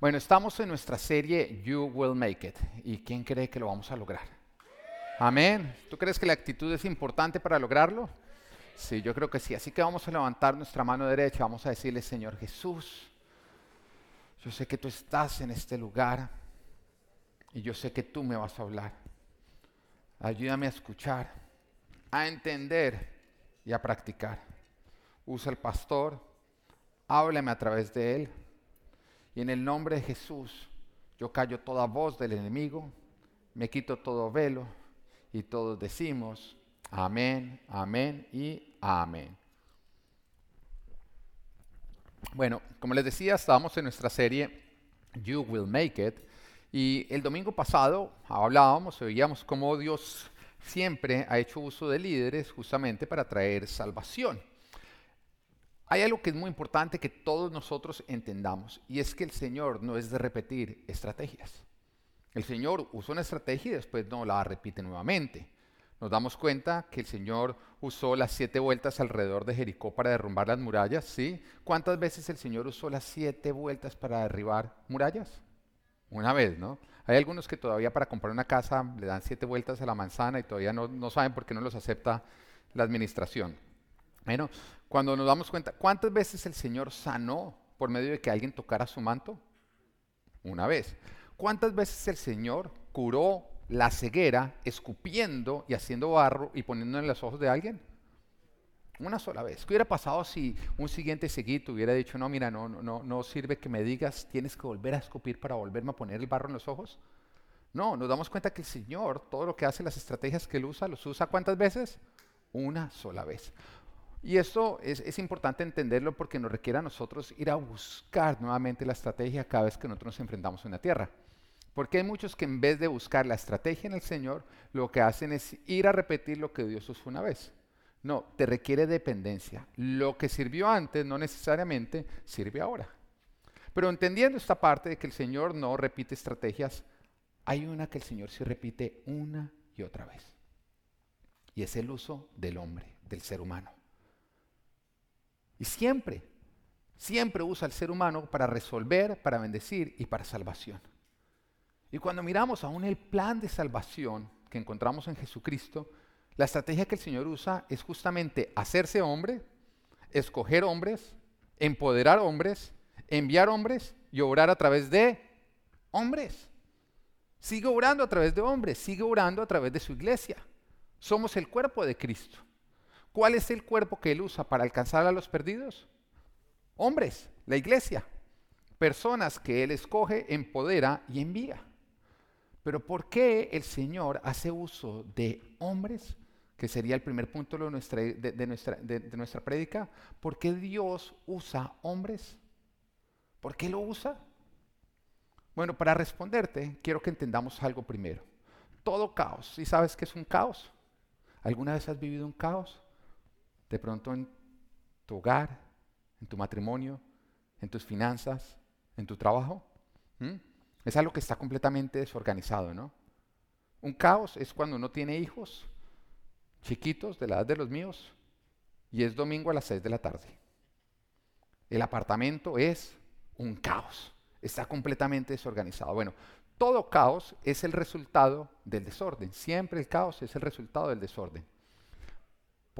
Bueno, estamos en nuestra serie You Will Make It. ¿Y quién cree que lo vamos a lograr? Amén. ¿Tú crees que la actitud es importante para lograrlo? Sí, yo creo que sí. Así que vamos a levantar nuestra mano derecha. Vamos a decirle, Señor Jesús, yo sé que tú estás en este lugar y yo sé que tú me vas a hablar. Ayúdame a escuchar, a entender y a practicar. Usa el pastor, háblame a través de él y en el nombre de Jesús, yo callo toda voz del enemigo, me quito todo velo y todos decimos amén, amén y amén. Bueno, como les decía, estábamos en nuestra serie You Will Make It y el domingo pasado hablábamos, veíamos cómo Dios siempre ha hecho uso de líderes justamente para traer salvación. Hay algo que es muy importante que todos nosotros entendamos y es que el Señor no es de repetir estrategias. El Señor usó una estrategia y después no la repite nuevamente. Nos damos cuenta que el Señor usó las siete vueltas alrededor de Jericó para derrumbar las murallas, ¿sí? ¿Cuántas veces el Señor usó las siete vueltas para derribar murallas? Una vez, ¿no? Hay algunos que todavía para comprar una casa le dan siete vueltas a la manzana y todavía no, no saben por qué no los acepta la administración. Bueno, cuando nos damos cuenta, ¿cuántas veces el Señor sanó por medio de que alguien tocara su manto? Una vez. ¿Cuántas veces el Señor curó la ceguera escupiendo y haciendo barro y poniendo en los ojos de alguien? Una sola vez. ¿Qué hubiera pasado si un siguiente seguito hubiera dicho, no, mira, no, no, no sirve que me digas, tienes que volver a escupir para volverme a poner el barro en los ojos? No, nos damos cuenta que el Señor, todo lo que hace, las estrategias que Él usa, los usa cuántas veces? Una sola vez. Y esto es, importante entenderlo porque nos requiere a nosotros ir a buscar nuevamente la estrategia cada vez que nosotros nos enfrentamos en la tierra. Porque hay muchos que en vez de buscar la estrategia en el Señor, lo que hacen es ir a repetir lo que Dios usó una vez. No, te requiere dependencia. Lo que sirvió antes no necesariamente sirve ahora. Pero entendiendo esta parte de que el Señor no repite estrategias, hay una que el Señor sí repite una y otra vez. Y es el uso del hombre, del ser humano. Y siempre, siempre usa al ser humano para resolver, para bendecir y para salvación. Y cuando miramos aún el plan de salvación que encontramos en Jesucristo, la estrategia que el Señor usa es justamente hacerse hombre, escoger hombres, empoderar hombres, enviar hombres y obrar a través de hombres. Sigue obrando a través de hombres, sigue orando a través de su iglesia. Somos el cuerpo de Cristo. ¿Cuál es el cuerpo que Él usa para alcanzar a los perdidos? Hombres, la iglesia. Personas que Él escoge, empodera y envía. Pero ¿por qué el Señor hace uso de hombres? Que sería el primer punto de nuestra, de, nuestra, de nuestra prédica. ¿Por qué Dios usa hombres? ¿Por qué lo usa? Bueno, para responderte, quiero que entendamos algo primero. Todo caos, ¿sí sabes qué es un caos? ¿Alguna vez has vivido un caos? De pronto en tu hogar, en tu matrimonio, en tus finanzas, en tu trabajo. Es algo que está completamente desorganizado, ¿no? Un caos es cuando uno tiene hijos chiquitos de la edad de los míos y es domingo a las 6 de la tarde. El apartamento es un caos, está completamente desorganizado. Bueno, todo caos es el resultado del desorden, siempre el caos es el resultado del desorden.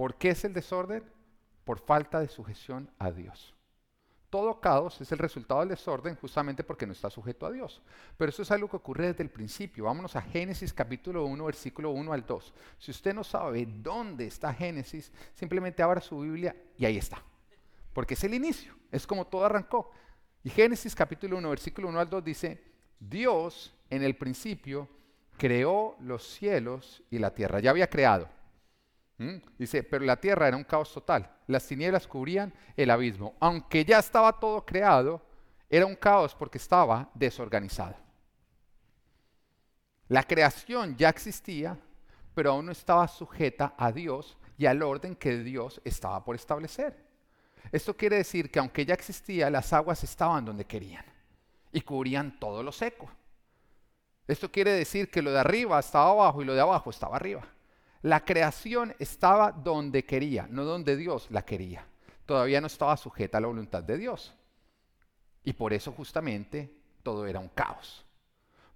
¿Por qué es el desorden? Por falta de sujeción a Dios. Todo caos es el resultado del desorden justamente porque no está sujeto a Dios. Pero eso es algo que ocurre desde el principio. Vámonos a Génesis capítulo 1, versículo 1 al 2. Si usted no sabe dónde está Génesis, simplemente abra su Biblia y ahí está. Porque es el inicio, es como todo arrancó. Y Génesis capítulo 1, versículo 1 al 2 dice, Dios en el principio creó los cielos y la tierra. Ya había creado. ¿Mm? Dice, pero la tierra era un caos total. Las tinieblas cubrían el abismo. Aunque ya estaba todo creado, era un caos porque estaba desorganizado. La creación ya existía, pero aún no estaba sujeta a Dios y al orden que Dios estaba por establecer. Esto quiere decir que aunque ya existía, las aguas estaban donde querían y cubrían todo lo seco. Esto quiere decir que lo de arriba estaba abajo y lo de abajo estaba arriba. La creación estaba donde quería, no donde Dios la quería. Todavía no estaba sujeta a la voluntad de Dios. Y por eso justamente todo era un caos.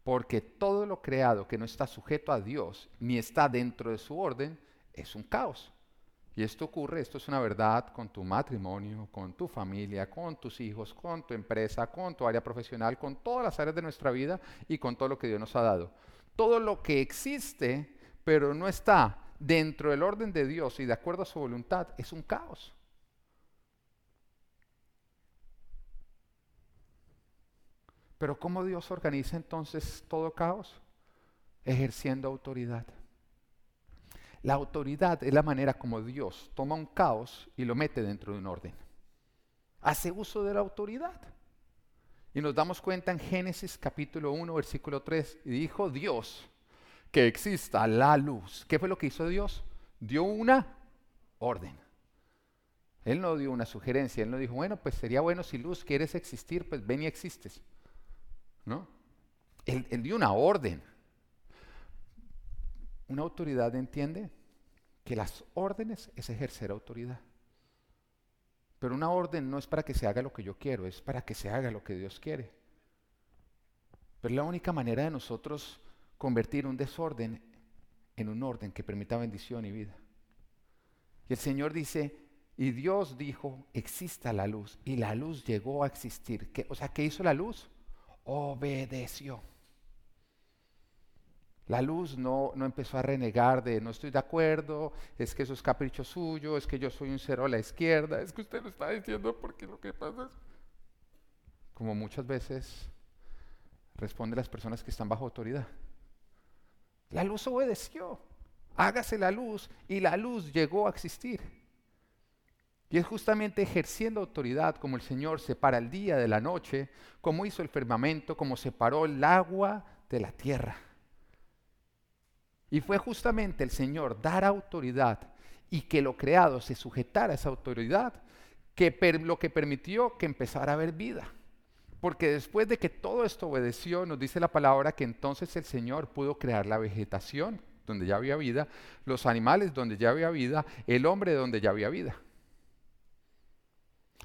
Porque todo lo creado que no está sujeto a Dios ni está dentro de su orden es un caos. Y esto ocurre, esto es una verdad con tu matrimonio, con tu familia, con tus hijos, con tu empresa, con tu área profesional, con todas las áreas de nuestra vida y con todo lo que Dios nos ha dado. Todo lo que existe, pero no está dentro del orden de Dios y de acuerdo a su voluntad, es un caos. Pero ¿cómo Dios organiza entonces todo caos? Ejerciendo autoridad. La autoridad es la manera como Dios toma un caos y lo mete dentro de un orden. Hace uso de la autoridad. Y nos damos cuenta en Génesis capítulo 1, versículo 3, y dijo Dios que exista la luz. ¿Qué fue lo que hizo Dios? Dio una orden. Él no dio una sugerencia, él no dijo, bueno, pues sería bueno si luz quieres existir, pues ven y existes. ¿No? Él, él dio una orden. Una autoridad entiende que las órdenes es ejercer autoridad. Pero una orden no es para que se haga lo que yo quiero, es para que se haga lo que Dios quiere. Pero es la única manera de nosotros convertir un desorden en un orden que permita bendición y vida. Y el Señor dice, y Dios dijo, exista la luz. Y la luz llegó a existir. o sea, ¿qué hizo la luz? Obedeció. La luz no, no, empezó a renegar de no estoy de acuerdo, es que eso es capricho suyo, es que yo soy un cero a la izquierda, es que usted lo está diciendo porque lo que pasa es... Como muchas veces responden las personas que están bajo autoridad. La luz obedeció, hágase la luz y la luz llegó a existir. Y es justamente ejerciendo autoridad como el Señor separa el día de la noche, como hizo el firmamento, como separó el agua de la tierra. Y fue justamente el Señor dar autoridad y que lo creado se sujetara a esa autoridad que lo que permitió que empezara a haber vida. Porque después de que todo esto obedeció, nos dice la palabra que entonces el Señor pudo crear la vegetación donde ya había vida, los animales donde ya había vida, el hombre donde ya había vida.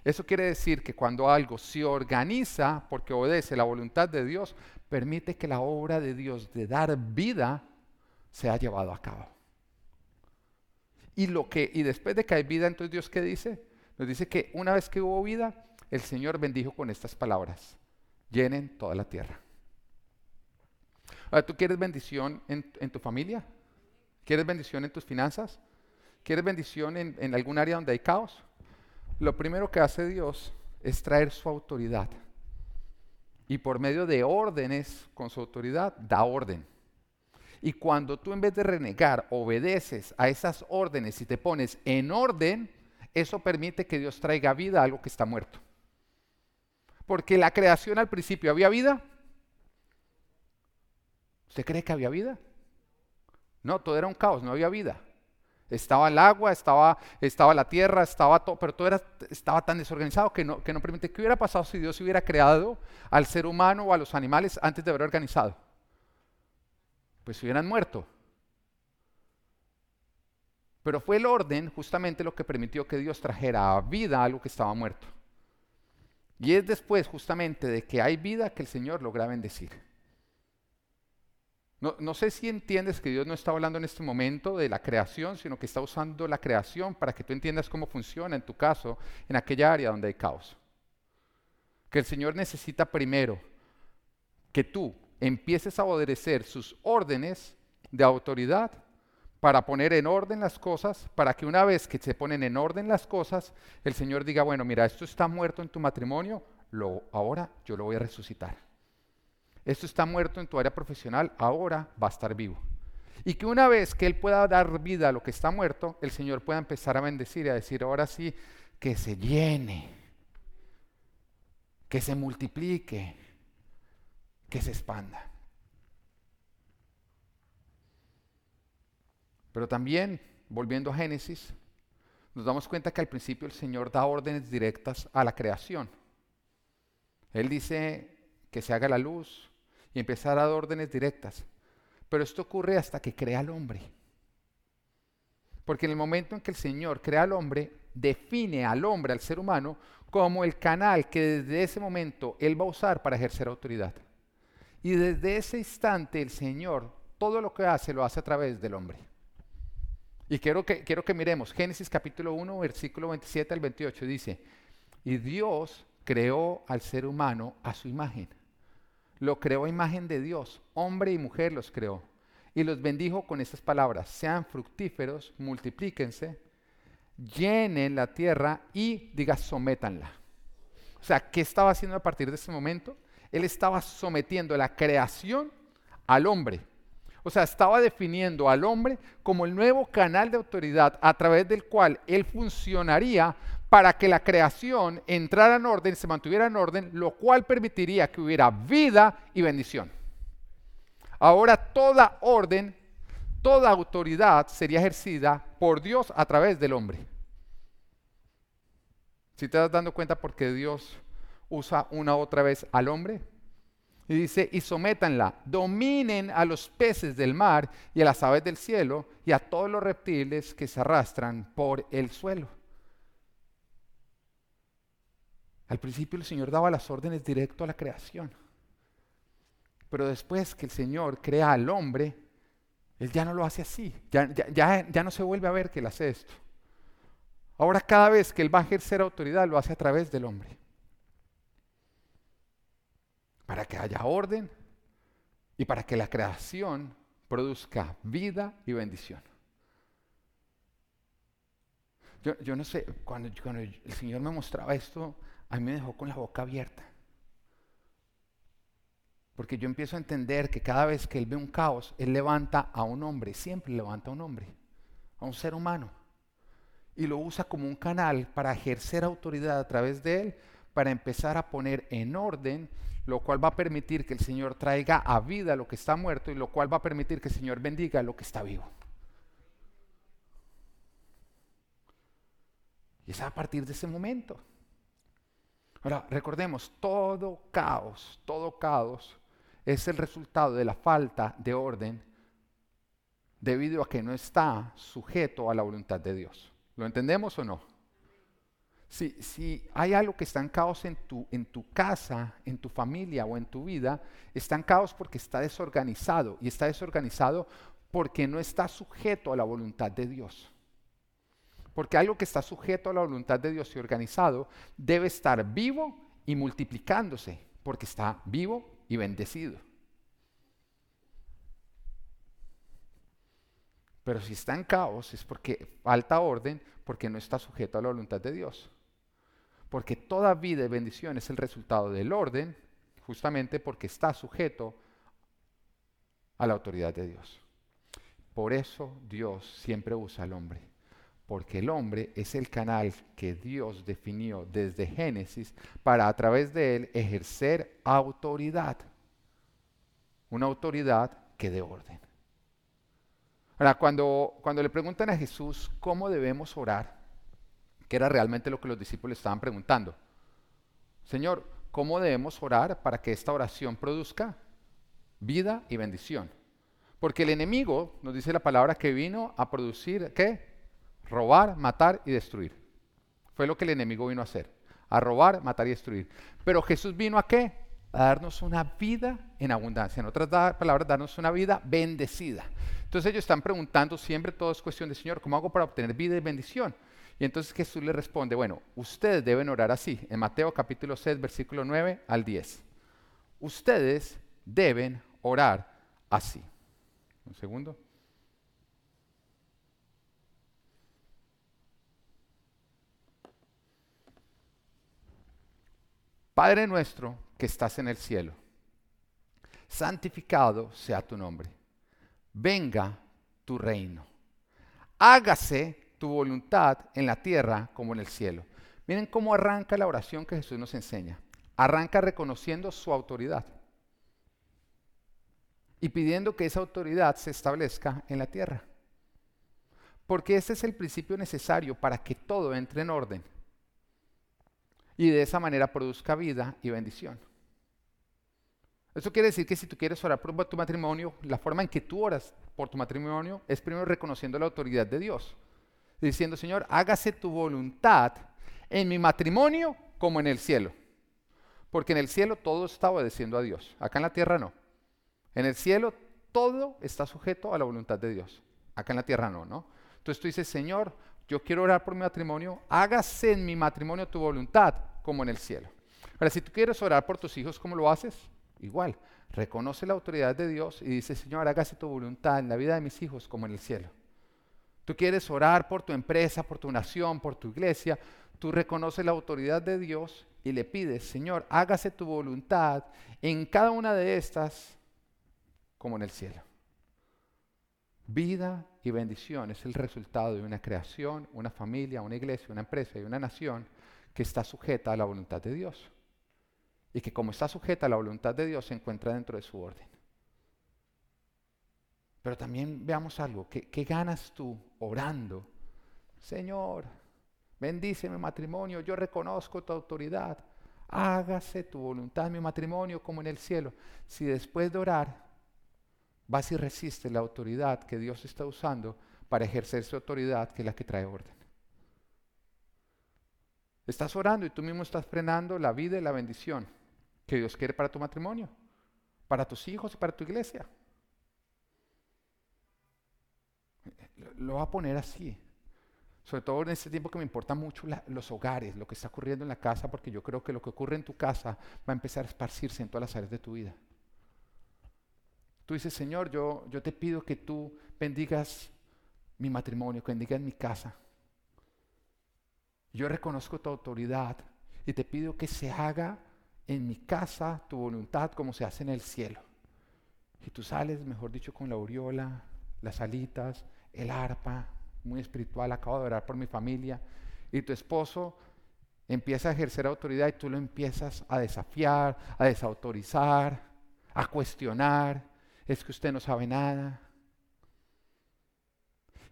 Eso quiere decir que cuando algo se organiza porque obedece la voluntad de Dios, permite que la obra de Dios de dar vida se ha llevado a cabo. Y, lo que, y después de que hay vida, entonces Dios qué dice? Nos dice que una vez que hubo vida, el Señor bendijo con estas palabras, llenen toda la tierra. Ahora, ¿tú quieres bendición en, tu familia? ¿Quieres bendición en tus finanzas? ¿Quieres bendición en, en algún área donde hay caos? Lo primero que hace Dios es traer su autoridad. Y por medio de órdenes, con su autoridad, da orden. Y cuando tú en vez de renegar obedeces a esas órdenes y te pones en orden, eso permite que Dios traiga vida a algo que está muerto. Porque la creación al principio había vida. ¿Usted cree que había vida? No, todo era un caos, no había vida. Estaba el agua, estaba, estaba la tierra, estaba todo, pero todo era, estaba tan desorganizado que no, que no permite. ¿Qué hubiera pasado si Dios hubiera creado al ser humano o a los animales antes de haber organizado? pues hubieran muerto. Pero fue el orden justamente lo que permitió que Dios trajera a vida algo que estaba muerto. Y es después justamente de que hay vida que el Señor logra bendecir. No, no, sé si entiendes que Dios no está hablando en este momento de la creación, sino que está usando la creación para que tú entiendas cómo funciona en tu caso, en aquella área donde hay caos. Que el Señor necesita primero que tú empieces a obedecer sus órdenes de autoridad para poner en orden las cosas, para que una vez que se ponen en orden las cosas, el Señor diga, bueno, mira, esto está muerto en tu matrimonio, lo, ahora yo lo voy a resucitar. Esto está muerto en tu área profesional, ahora va a estar vivo. Y que una vez que Él pueda dar vida a lo que está muerto, el Señor pueda empezar a bendecir y a decir, ahora sí, que se llene, que se multiplique, que se expanda. Pero también, volviendo a Génesis, nos damos cuenta que al principio el Señor da órdenes directas a la creación. Él dice que se haga la luz y empezar a dar órdenes directas. Pero esto ocurre hasta que crea al hombre. Porque en el momento en que el Señor crea al hombre, define al hombre, al ser humano, como el canal que desde ese momento Él va a usar para ejercer autoridad. Y desde ese instante el Señor todo lo que hace lo hace a través del hombre. Y quiero que, quiero que miremos Génesis capítulo 1, versículo 27 al 28. Dice, y Dios creó al ser humano a su imagen. Lo creó a imagen de Dios. Hombre y mujer los creó. Y los bendijo con estas palabras. Sean fructíferos, multiplíquense, llenen la tierra y, diga, sométanla. O sea, ¿qué estaba haciendo a partir de ese momento? Él estaba sometiendo la creación al hombre. O sea, estaba definiendo al hombre como el nuevo canal de autoridad a través del cual él funcionaría para que la creación entrara en orden, se mantuviera en orden, lo cual permitiría que hubiera vida y bendición. Ahora toda orden, toda autoridad sería ejercida por Dios a través del hombre. Si te das dando cuenta por qué Dios usa una otra vez al hombre. Y dice, y sométanla, dominen a los peces del mar y a las aves del cielo y a todos los reptiles que se arrastran por el suelo. Al principio el Señor daba las órdenes directo a la creación. Pero después que el Señor crea al hombre, Él ya no lo hace así. Ya, ya, ya no se vuelve a ver que Él hace esto. Ahora cada vez que Él va a ejercer autoridad, lo hace a través del hombre para que haya orden y para que la creación produzca vida y bendición. Yo, no sé, cuando, cuando, el Señor me mostraba esto, a mí me dejó con la boca abierta. Porque yo empiezo a entender que cada vez que Él ve un caos, Él levanta a un hombre, siempre levanta a un hombre, a un ser humano. Y lo usa como un canal para ejercer autoridad a través de Él, para empezar a poner en orden lo cual va a permitir que el Señor traiga a vida lo que está muerto y lo cual va a permitir que el Señor bendiga lo que está vivo. Y es a partir de ese momento. Ahora, recordemos, todo caos, todo caos es el resultado de la falta de orden debido a que no está sujeto a la voluntad de Dios. ¿Lo entendemos o no? Si, hay algo que está en caos en tu, en tu casa, en tu familia o en tu vida, está en caos porque está desorganizado y está desorganizado porque no está sujeto a la voluntad de Dios. Porque algo que está sujeto a la voluntad de Dios y organizado debe estar vivo y multiplicándose porque está vivo y bendecido. Pero si está en caos es porque falta orden, porque no está sujeto a la voluntad de Dios. Porque toda vida y bendición es el resultado del orden, justamente porque está sujeto a la autoridad de Dios. Por eso Dios siempre usa al hombre, porque el hombre es el canal que Dios definió desde Génesis para a través de él ejercer autoridad. Una autoridad que dé orden. Ahora, cuando, cuando le preguntan a Jesús cómo debemos orar, que era realmente lo que los discípulos estaban preguntando. Señor, ¿cómo debemos orar para que esta oración produzca vida y bendición? Porque el enemigo, nos dice la palabra, que vino a producir, ¿qué? Robar, matar y destruir. Fue lo que el enemigo vino a hacer, a robar, matar y destruir. Pero Jesús vino a qué? A darnos una vida en abundancia. En otras palabras, darnos una vida bendecida. Entonces ellos están preguntando siempre, todo es cuestión de, Señor, ¿cómo hago para obtener vida y bendición? Y entonces Jesús le responde, bueno, ustedes deben orar así, en Mateo capítulo 6, versículo 9 al 10. Ustedes deben orar así. Un segundo. Padre nuestro que estás en el cielo, santificado sea tu nombre. Venga tu reino. Hágase tu voluntad en la tierra como en el cielo. Miren cómo arranca la oración que Jesús nos enseña. Arranca reconociendo su autoridad y pidiendo que esa autoridad se establezca en la tierra. Porque ese es el principio necesario para que todo entre en orden y de esa manera produzca vida y bendición. Eso quiere decir que si tú quieres orar por tu matrimonio, la forma en que tú oras por tu matrimonio es primero reconociendo la autoridad de Dios diciendo, Señor, hágase tu voluntad en mi matrimonio como en el cielo. Porque en el cielo todo está obedeciendo a Dios. Acá en la tierra no. En el cielo todo está sujeto a la voluntad de Dios. Acá en la tierra no, ¿no? Entonces tú dices, Señor, yo quiero orar por mi matrimonio, hágase en mi matrimonio tu voluntad como en el cielo. Ahora, si tú quieres orar por tus hijos, ¿cómo lo haces? Igual, reconoce la autoridad de Dios y dice, Señor, hágase tu voluntad en la vida de mis hijos como en el cielo. Tú quieres orar por tu empresa, por tu nación, por tu iglesia, tú reconoces la autoridad de Dios y le pides, Señor, hágase tu voluntad en cada una de estas como en el cielo. Vida y bendición es el resultado de una creación, una familia, una iglesia, una empresa y una nación que está sujeta a la voluntad de Dios. Y que como está sujeta a la voluntad de Dios se encuentra dentro de su orden. Pero también veamos algo, ¿qué, ganas tú orando? Señor, bendice mi matrimonio, yo reconozco tu autoridad. Hágase tu voluntad mi matrimonio como en el cielo. Si después de orar vas y resistes la autoridad que Dios está usando para ejercer su autoridad, que es la que trae orden. Estás orando y tú mismo estás frenando la vida y la bendición que Dios quiere para tu matrimonio, para tus hijos y para tu iglesia. Lo va a poner así. Sobre todo en este tiempo que me importa mucho los hogares, lo que está ocurriendo en la casa, porque yo creo que lo que ocurre en tu casa va a empezar a esparcirse en todas las áreas de tu vida. Tú dices, Señor, yo, yo te pido que tú bendigas mi matrimonio, que bendigas mi casa. Yo reconozco tu autoridad y te pido que se haga en mi casa tu voluntad como se hace en el cielo. Y tú sales, mejor dicho, con la aureola, las alitas, el arpa, muy espiritual, acabo de orar por mi familia, y tu esposo empieza a ejercer autoridad y tú lo empiezas a desafiar, a desautorizar, a cuestionar, es que usted no sabe nada.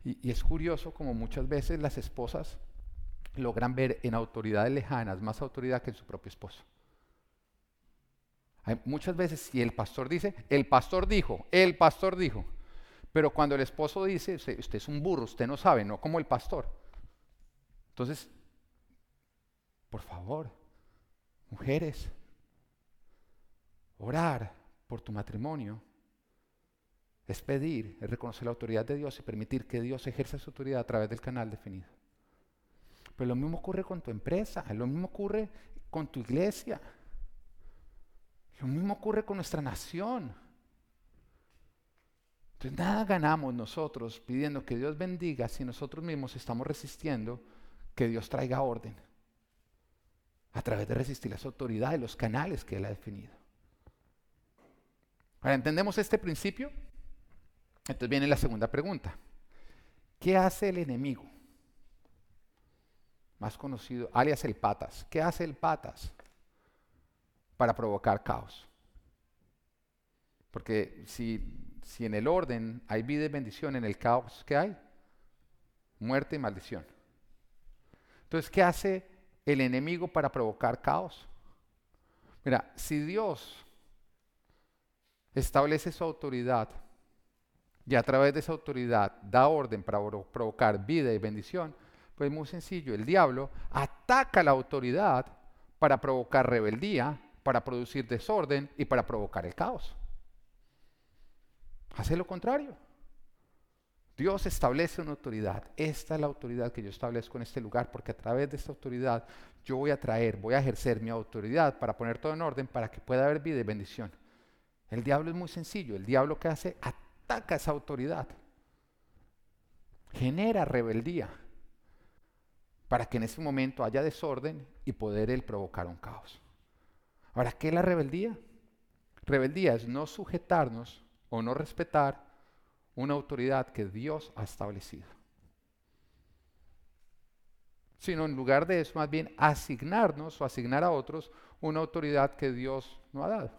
Y, es curioso como muchas veces las esposas logran ver en autoridades lejanas más autoridad que en su propio esposo. Hay muchas veces si el pastor dice, el pastor dijo, el pastor dijo, pero cuando el esposo dice, usted, es un burro, usted no sabe, no como el pastor. Entonces, por favor, mujeres, orar por tu matrimonio es pedir, es reconocer la autoridad de Dios y permitir que Dios ejerza su autoridad a través del canal definido. Pero lo mismo ocurre con tu empresa, lo mismo ocurre con tu iglesia, lo mismo ocurre con nuestra nación. Entonces nada ganamos nosotros pidiendo que Dios bendiga si nosotros mismos estamos resistiendo que Dios traiga orden a través de resistir las autoridades, los canales que Él ha definido. Ahora, ¿entendemos este principio? Entonces viene la segunda pregunta. ¿Qué hace el enemigo? Más conocido, alias el patas. ¿Qué hace el patas para provocar caos? Porque si, si en el orden hay vida y bendición, en el caos, ¿qué hay? Muerte y maldición. Entonces, ¿qué hace el enemigo para provocar caos? Mira, si Dios establece su autoridad y a través de esa autoridad da orden para provocar vida y bendición, pues muy sencillo, el diablo ataca la autoridad para provocar rebeldía, para producir desorden y para provocar el caos. Hace lo contrario. Dios establece una autoridad. Esta es la autoridad que yo establezco en este lugar, porque a través de esta autoridad yo voy a traer, voy a ejercer mi autoridad para poner todo en orden, para que pueda haber vida y bendición. El diablo es muy sencillo. El diablo que hace ataca esa autoridad. Genera rebeldía para que en ese momento haya desorden y poder él provocar un caos. Ahora, ¿qué es la rebeldía? Rebeldía es no sujetarnos o no respetar una autoridad que Dios ha establecido. Sino en lugar de eso, más bien asignarnos o asignar a otros una autoridad que Dios no ha dado.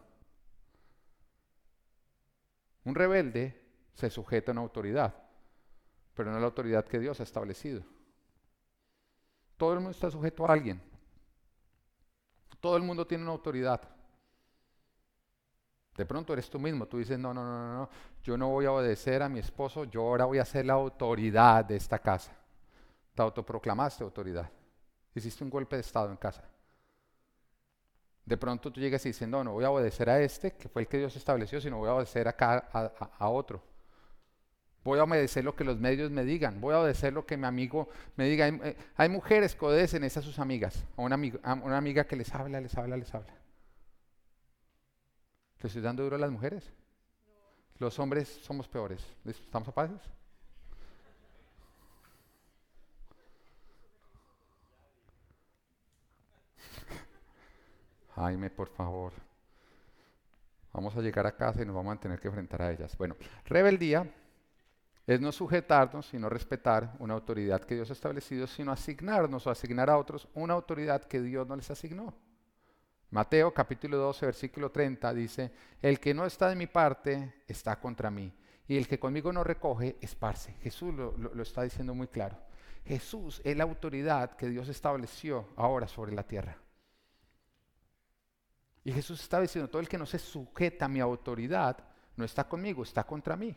Un rebelde se sujeta a una autoridad, pero no a la autoridad que Dios ha establecido. Todo el mundo está sujeto a alguien. Todo el mundo tiene una autoridad. De pronto eres tú mismo, tú dices, no, no, no, no, yo no voy a obedecer a mi esposo, yo ahora voy a ser la autoridad de esta casa. Te autoproclamaste autoridad. Hiciste un golpe de Estado en casa. De pronto tú llegas y dices, no, no voy a obedecer a este, que fue el que Dios estableció, sino voy a obedecer acá a, a otro. Voy a obedecer lo que los medios me digan. Voy a obedecer lo que mi amigo me diga. Hay, eh, mujeres que obedecen a sus amigas. A una, a una amiga que les habla, les habla, les habla. ¿Le estoy dando duro a las mujeres? Los hombres somos peores. ¿Estamos paz? Jaime, por favor. Vamos a llegar a casa y nos vamos a tener que enfrentar a ellas. Bueno, rebeldía es no sujetarnos, sino respetar una autoridad que Dios ha establecido, sino asignarnos o asignar a otros una autoridad que Dios no les asignó. Mateo capítulo 12, versículo 30 dice, el que no está de mi parte está contra mí, y el que conmigo no recoge, esparce. Jesús lo, lo está diciendo muy claro. Jesús es la autoridad que Dios estableció ahora sobre la tierra. Y Jesús está diciendo, todo el que no se sujeta a mi autoridad no está conmigo, está contra mí.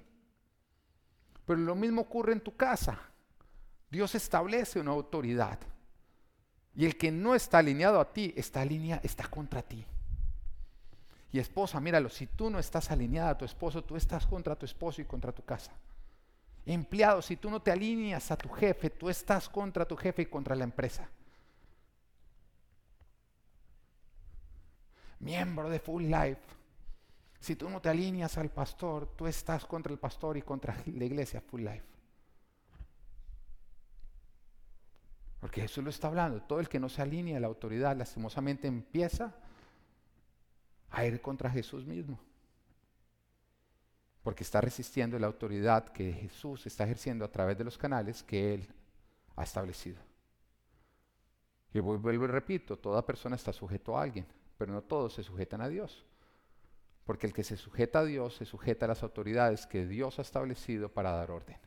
Pero lo mismo ocurre en tu casa. Dios establece una autoridad. Y el que no está alineado a ti, está, alinea, está contra ti. Y esposa, míralo, si tú no estás alineada a tu esposo, tú estás contra tu esposo y contra tu casa. Empleado, si tú no te alineas a tu jefe, tú estás contra tu jefe y contra la empresa. Miembro de Full Life, si tú no te alineas al pastor, tú estás contra el pastor y contra la iglesia Full Life. Porque Jesús lo está hablando. Todo el que no se alinea a la autoridad, lastimosamente empieza a ir contra Jesús mismo. Porque está resistiendo la autoridad que Jesús está ejerciendo a través de los canales que Él ha establecido. Y vuelvo y repito, toda persona está sujeto a alguien, pero no todos se sujetan a Dios. Porque el que se sujeta a Dios se sujeta a las autoridades que Dios ha establecido para dar orden.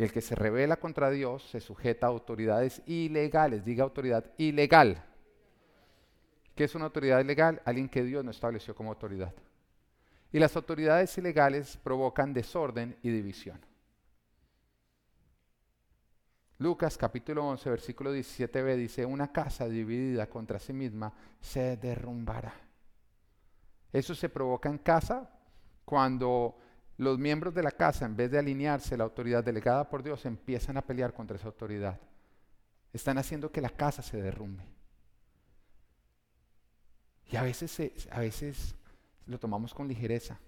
Y el que se revela contra Dios se sujeta a autoridades ilegales. Diga autoridad ilegal. ¿Qué es una autoridad ilegal? Alguien que Dios no estableció como autoridad. Y las autoridades ilegales provocan desorden y división. Lucas capítulo 11, versículo 17b dice, una casa dividida contra sí misma se derrumbará. Eso se provoca en casa cuando los miembros de la casa, en vez de alinearse la autoridad delegada por Dios, empiezan a pelear contra esa autoridad. Están haciendo que la casa se derrumbe. Y a veces, a veces lo tomamos con ligereza.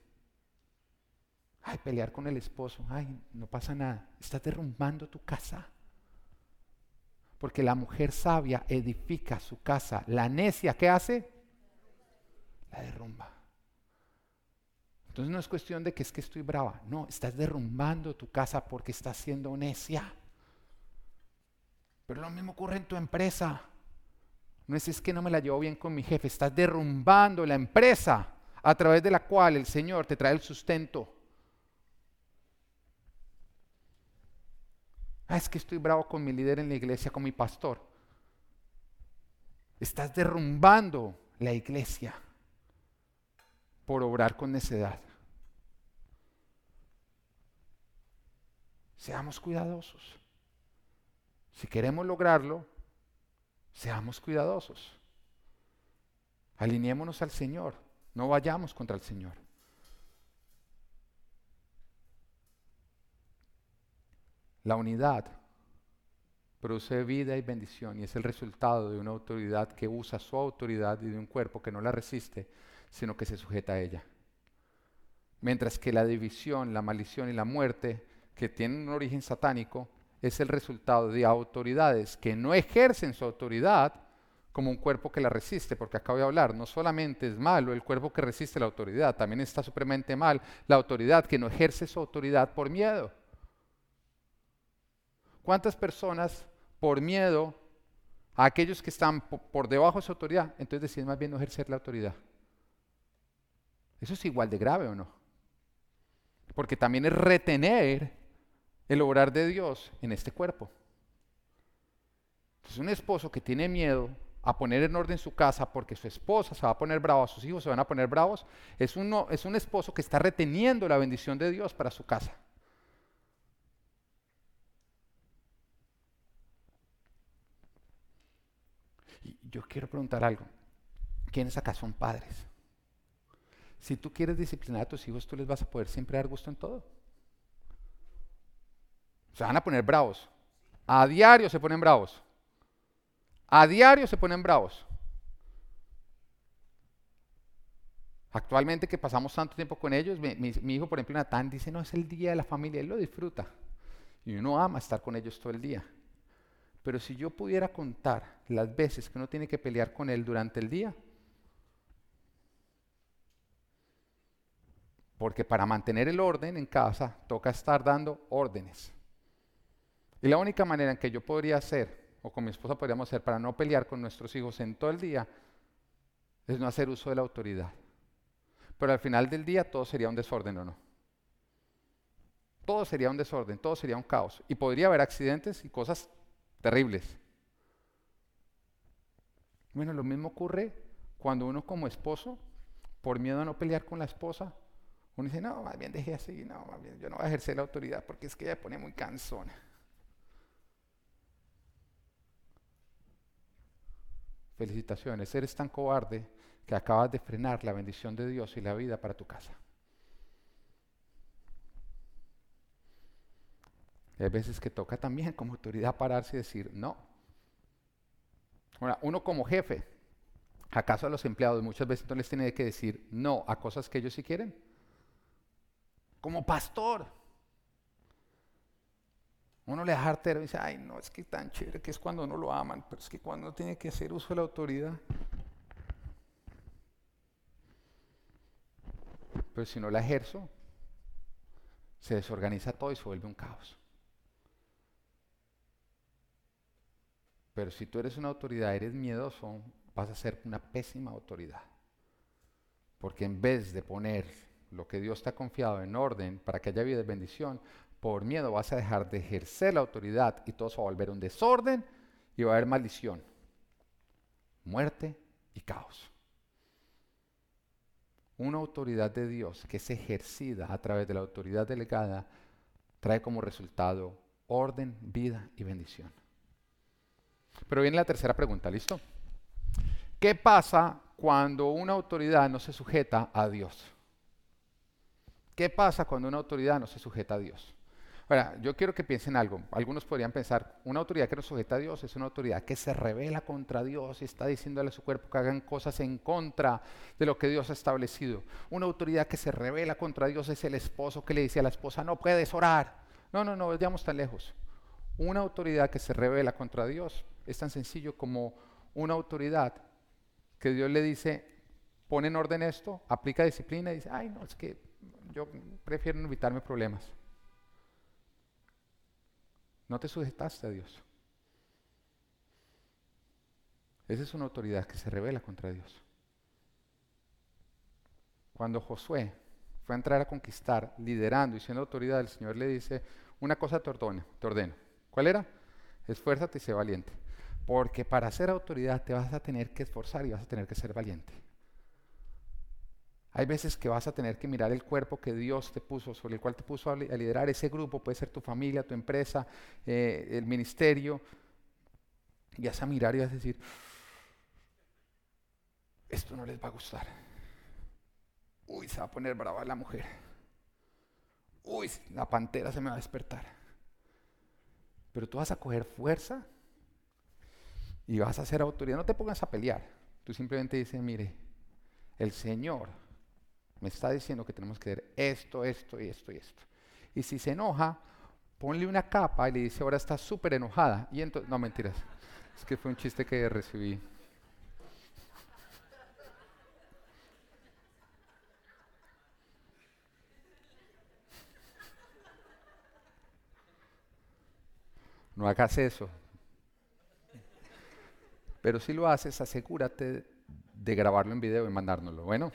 Ay, pelear con el esposo. Ay, no pasa nada. Estás derrumbando tu casa. Porque la mujer sabia edifica su casa. La necia, ¿qué hace? La derrumba. Entonces no es cuestión de que es que estoy brava. No, estás derrumbando tu casa porque estás siendo necia. Pero lo mismo ocurre en tu empresa. No es, es que no me la llevo bien con mi jefe. Estás derrumbando la empresa a través de la cual el Señor te trae el sustento. Ah, es que estoy bravo con mi líder en la iglesia, con mi pastor. Estás derrumbando la iglesia por obrar con necedad. Seamos cuidadosos. Si queremos lograrlo, seamos cuidadosos. Alineémonos al Señor, no vayamos contra el Señor. La unidad produce vida y bendición y es el resultado de una autoridad que usa su autoridad y de un cuerpo que no la resiste sino que se sujeta a ella. Mientras que la división, la maldición y la muerte, que tienen un origen satánico, es el resultado de autoridades que no ejercen su autoridad como un cuerpo que la resiste, porque acabo de hablar, no solamente es malo el cuerpo que resiste la autoridad, también está supremamente mal la autoridad que no ejerce su autoridad por miedo. ¿Cuántas personas por miedo a aquellos que están por debajo de su autoridad, entonces deciden más bien no ejercer la autoridad? ¿Eso es igual de grave o no? Porque también es retener el obrar de Dios en este cuerpo. Entonces un esposo que tiene miedo a poner en orden su casa porque su esposa se va a poner brava, sus hijos se van a poner bravos, es, uno, es un esposo que está reteniendo la bendición de Dios para su casa. Y yo quiero preguntar algo. ¿quiénes acá son padres? Si tú quieres disciplinar a tus hijos, tú les vas a poder siempre dar gusto en todo. Se van a poner bravos. A diario se ponen bravos. A diario se ponen bravos. Actualmente que pasamos tanto tiempo con ellos, mi, hijo, por ejemplo, Natán, dice, no, es el día de la familia, él lo disfruta. Y uno ama estar con ellos todo el día. Pero si yo pudiera contar las veces que uno tiene que pelear con él durante el día, porque para mantener el orden en casa toca estar dando órdenes. Y la única manera en que yo podría hacer, o con mi esposa podríamos hacer, para no pelear con nuestros hijos en todo el día, es no hacer uso de la autoridad. Pero al final del día todo sería un desorden o no. Todo sería un desorden, todo sería un caos. Y podría haber accidentes y cosas terribles. Bueno, lo mismo ocurre cuando uno como esposo, por miedo a no pelear con la esposa, uno dice, no, más bien dejé así, no, más bien yo no voy a ejercer la autoridad porque es que ella pone muy cansona. Felicitaciones, eres tan cobarde que acabas de frenar la bendición de Dios y la vida para tu casa. Hay veces que toca también como autoridad pararse y decir no. Ahora, uno como jefe, ¿acaso a los empleados muchas veces no les tiene que decir no a cosas que ellos sí quieren? Como pastor. Uno le da artero y dice, ay, no, es que tan chévere que es cuando no lo aman, pero es que cuando uno tiene que hacer uso de la autoridad. Pero si no la ejerzo, se desorganiza todo y se vuelve un caos. Pero si tú eres una autoridad, eres miedoso, vas a ser una pésima autoridad. Porque en vez de poner lo que Dios te ha confiado en orden para que haya vida de bendición, por miedo vas a dejar de ejercer la autoridad y todo se va a volver un desorden y va a haber maldición, muerte y caos. Una autoridad de Dios que es ejercida a través de la autoridad delegada trae como resultado orden, vida y bendición. Pero viene la tercera pregunta, ¿listo? ¿Qué pasa cuando una autoridad no se sujeta a Dios? ¿Qué pasa cuando una autoridad no se sujeta a Dios? Ahora, yo quiero que piensen algo. Algunos podrían pensar, una autoridad que no sujeta a Dios es una autoridad que se revela contra Dios y está diciéndole a su cuerpo que hagan cosas en contra de lo que Dios ha establecido. Una autoridad que se revela contra Dios es el esposo que le dice a la esposa, no puedes orar. No, no, no, vayamos tan lejos. Una autoridad que se revela contra Dios es tan sencillo como una autoridad que Dios le dice, pone en orden esto, aplica disciplina y dice, ay, no, es que yo prefiero evitarme problemas. No te sujetaste a Dios. Esa es una autoridad que se revela contra Dios. Cuando Josué fue a entrar a conquistar, liderando y siendo autoridad, el Señor le dice, una cosa te ordeno, te ordeno. ¿Cuál era? Esfuérzate y sé valiente. Porque para ser autoridad te vas a tener que esforzar y vas a tener que ser valiente. Hay veces que vas a tener que mirar el cuerpo que Dios te puso, sobre el cual te puso a liderar ese grupo, puede ser tu familia, tu empresa, eh, el ministerio, y vas a mirar y vas a decir, esto no les va a gustar. Uy, se va a poner brava la mujer. Uy, la pantera se me va a despertar. Pero tú vas a coger fuerza y vas a ser autoridad. No te pongas a pelear. Tú simplemente dices, mire, el Señor me está diciendo que tenemos que hacer esto, esto y esto y esto. Y si se enoja, ponle una capa y le dice, ahora está súper enojada. Y entonces, no mentiras, es que fue un chiste que recibí. No hagas eso. Pero si lo haces, asegúrate de grabarlo en video y mandárnoslo. Bueno.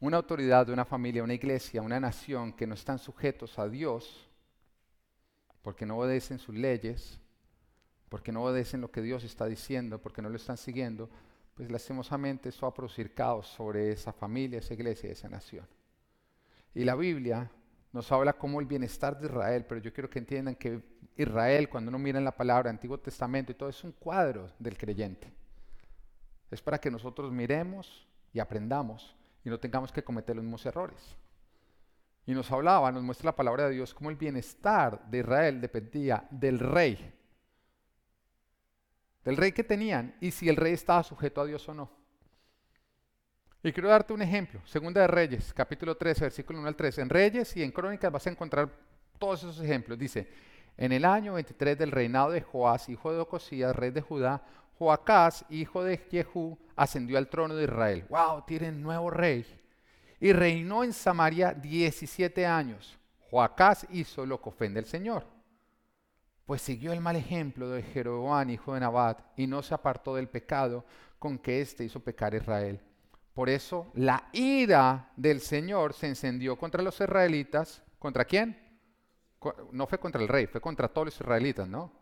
Una autoridad de una familia, una iglesia, una nación que no están sujetos a Dios porque no obedecen sus leyes, porque no obedecen lo que Dios está diciendo, porque no lo están siguiendo, pues lastimosamente eso va a producir caos sobre esa familia, esa iglesia, esa nación. Y la Biblia nos habla como el bienestar de Israel, pero yo quiero que entiendan que Israel, cuando uno mira en la palabra Antiguo Testamento y todo, es un cuadro del creyente. Es para que nosotros miremos y aprendamos y no tengamos que cometer los mismos errores. Y nos hablaba, nos muestra la palabra de Dios, cómo el bienestar de Israel dependía del rey. Del rey que tenían y si el rey estaba sujeto a Dios o no. Y quiero darte un ejemplo. Segunda de Reyes, capítulo 13, versículo 1 al 3. En Reyes y en Crónicas vas a encontrar todos esos ejemplos. Dice, en el año 23 del reinado de Joás, hijo de Ocosías, rey de Judá, Joacás, hijo de Jehú, ascendió al trono de Israel. ¡Wow! Tienen nuevo rey. Y reinó en Samaria 17 años. Joacás hizo lo que ofende al Señor. Pues siguió el mal ejemplo de Jeroboam, hijo de Nabat, y no se apartó del pecado con que éste hizo pecar a Israel. Por eso la ira del Señor se encendió contra los israelitas. ¿Contra quién? No fue contra el rey, fue contra todos los israelitas, ¿no?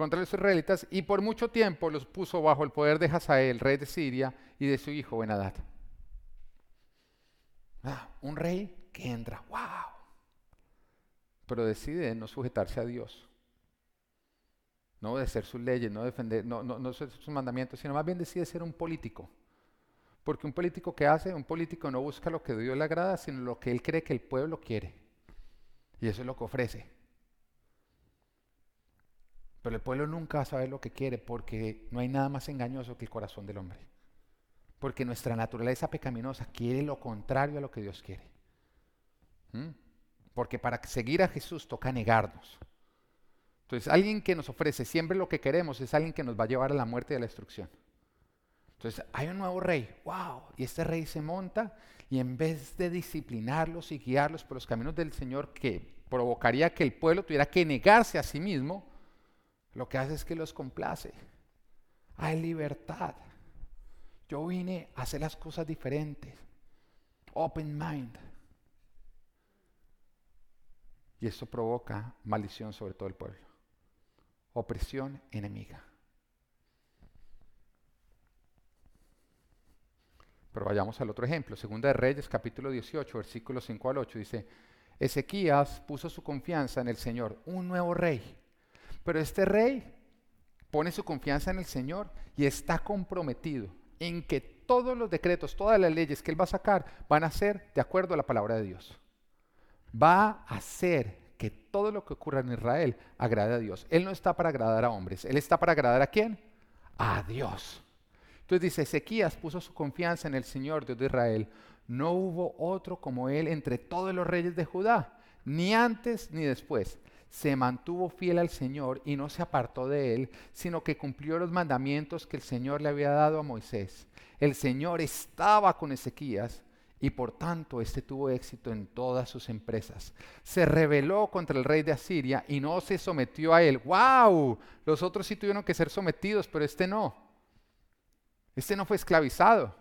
Contra los israelitas y por mucho tiempo los puso bajo el poder de Hazael, rey de Siria, y de su hijo Benadad. Ah, un rey que entra, wow. Pero decide no sujetarse a Dios. No obedecer sus leyes, no defender, no, no, no sus mandamientos, sino más bien decide ser un político. Porque un político que hace, un político no busca lo que Dios le agrada, sino lo que él cree que el pueblo quiere. Y eso es lo que ofrece. Pero el pueblo nunca va a saber lo que quiere porque no hay nada más engañoso que el corazón del hombre. Porque nuestra naturaleza pecaminosa quiere lo contrario a lo que Dios quiere. ¿Mm? Porque para seguir a Jesús toca negarnos. Entonces, alguien que nos ofrece siempre lo que queremos es alguien que nos va a llevar a la muerte y a la destrucción. Entonces, hay un nuevo rey, wow, y este rey se monta y en vez de disciplinarlos y guiarlos por los caminos del Señor que provocaría que el pueblo tuviera que negarse a sí mismo, lo que hace es que los complace. Hay libertad. Yo vine a hacer las cosas diferentes. Open mind. Y eso provoca maldición sobre todo el pueblo. Opresión enemiga. Pero vayamos al otro ejemplo. Segunda de Reyes, capítulo 18, versículos 5 al 8. Dice, Ezequías puso su confianza en el Señor, un nuevo rey. Pero este rey pone su confianza en el Señor y está comprometido en que todos los decretos, todas las leyes que él va a sacar van a ser de acuerdo a la palabra de Dios. Va a hacer que todo lo que ocurra en Israel agrade a Dios. Él no está para agradar a hombres, él está para agradar a quién? A Dios. Entonces dice, Ezequías puso su confianza en el Señor Dios de Israel. No hubo otro como él entre todos los reyes de Judá, ni antes ni después. Se mantuvo fiel al Señor y no se apartó de él, sino que cumplió los mandamientos que el Señor le había dado a Moisés. El Señor estaba con Ezequías y por tanto éste tuvo éxito en todas sus empresas. Se rebeló contra el rey de Asiria y no se sometió a él. ¡Wow! Los otros sí tuvieron que ser sometidos, pero este no. Este no fue esclavizado.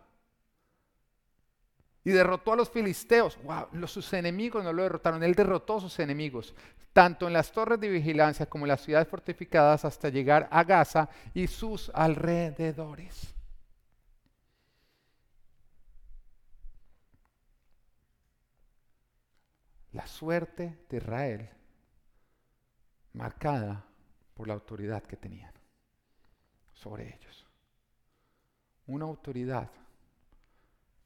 Y derrotó a los filisteos. Wow, los, sus enemigos no lo derrotaron. Él derrotó a sus enemigos, tanto en las torres de vigilancia como en las ciudades fortificadas, hasta llegar a Gaza y sus alrededores. La suerte de Israel marcada por la autoridad que tenían sobre ellos una autoridad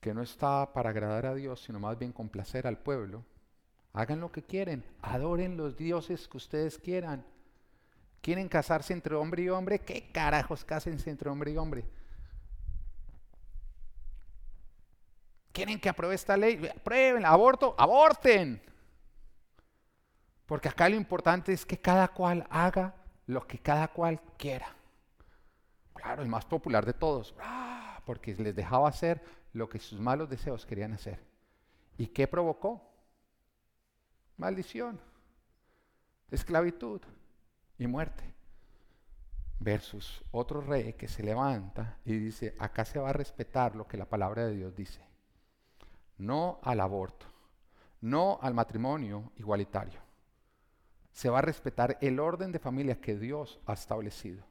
que no está para agradar a Dios, sino más bien complacer al pueblo, hagan lo que quieren, adoren los dioses que ustedes quieran. ¿Quieren casarse entre hombre y hombre? ¿Qué carajos cásense entre hombre y hombre? ¿Quieren que apruebe esta ley? Aprueben, aborto, aborten. Porque acá lo importante es que cada cual haga lo que cada cual quiera. Claro, el más popular de todos porque les dejaba hacer lo que sus malos deseos querían hacer. ¿Y qué provocó? Maldición, esclavitud y muerte. Versus otro rey que se levanta y dice, acá se va a respetar lo que la palabra de Dios dice. No al aborto, no al matrimonio igualitario. Se va a respetar el orden de familia que Dios ha establecido.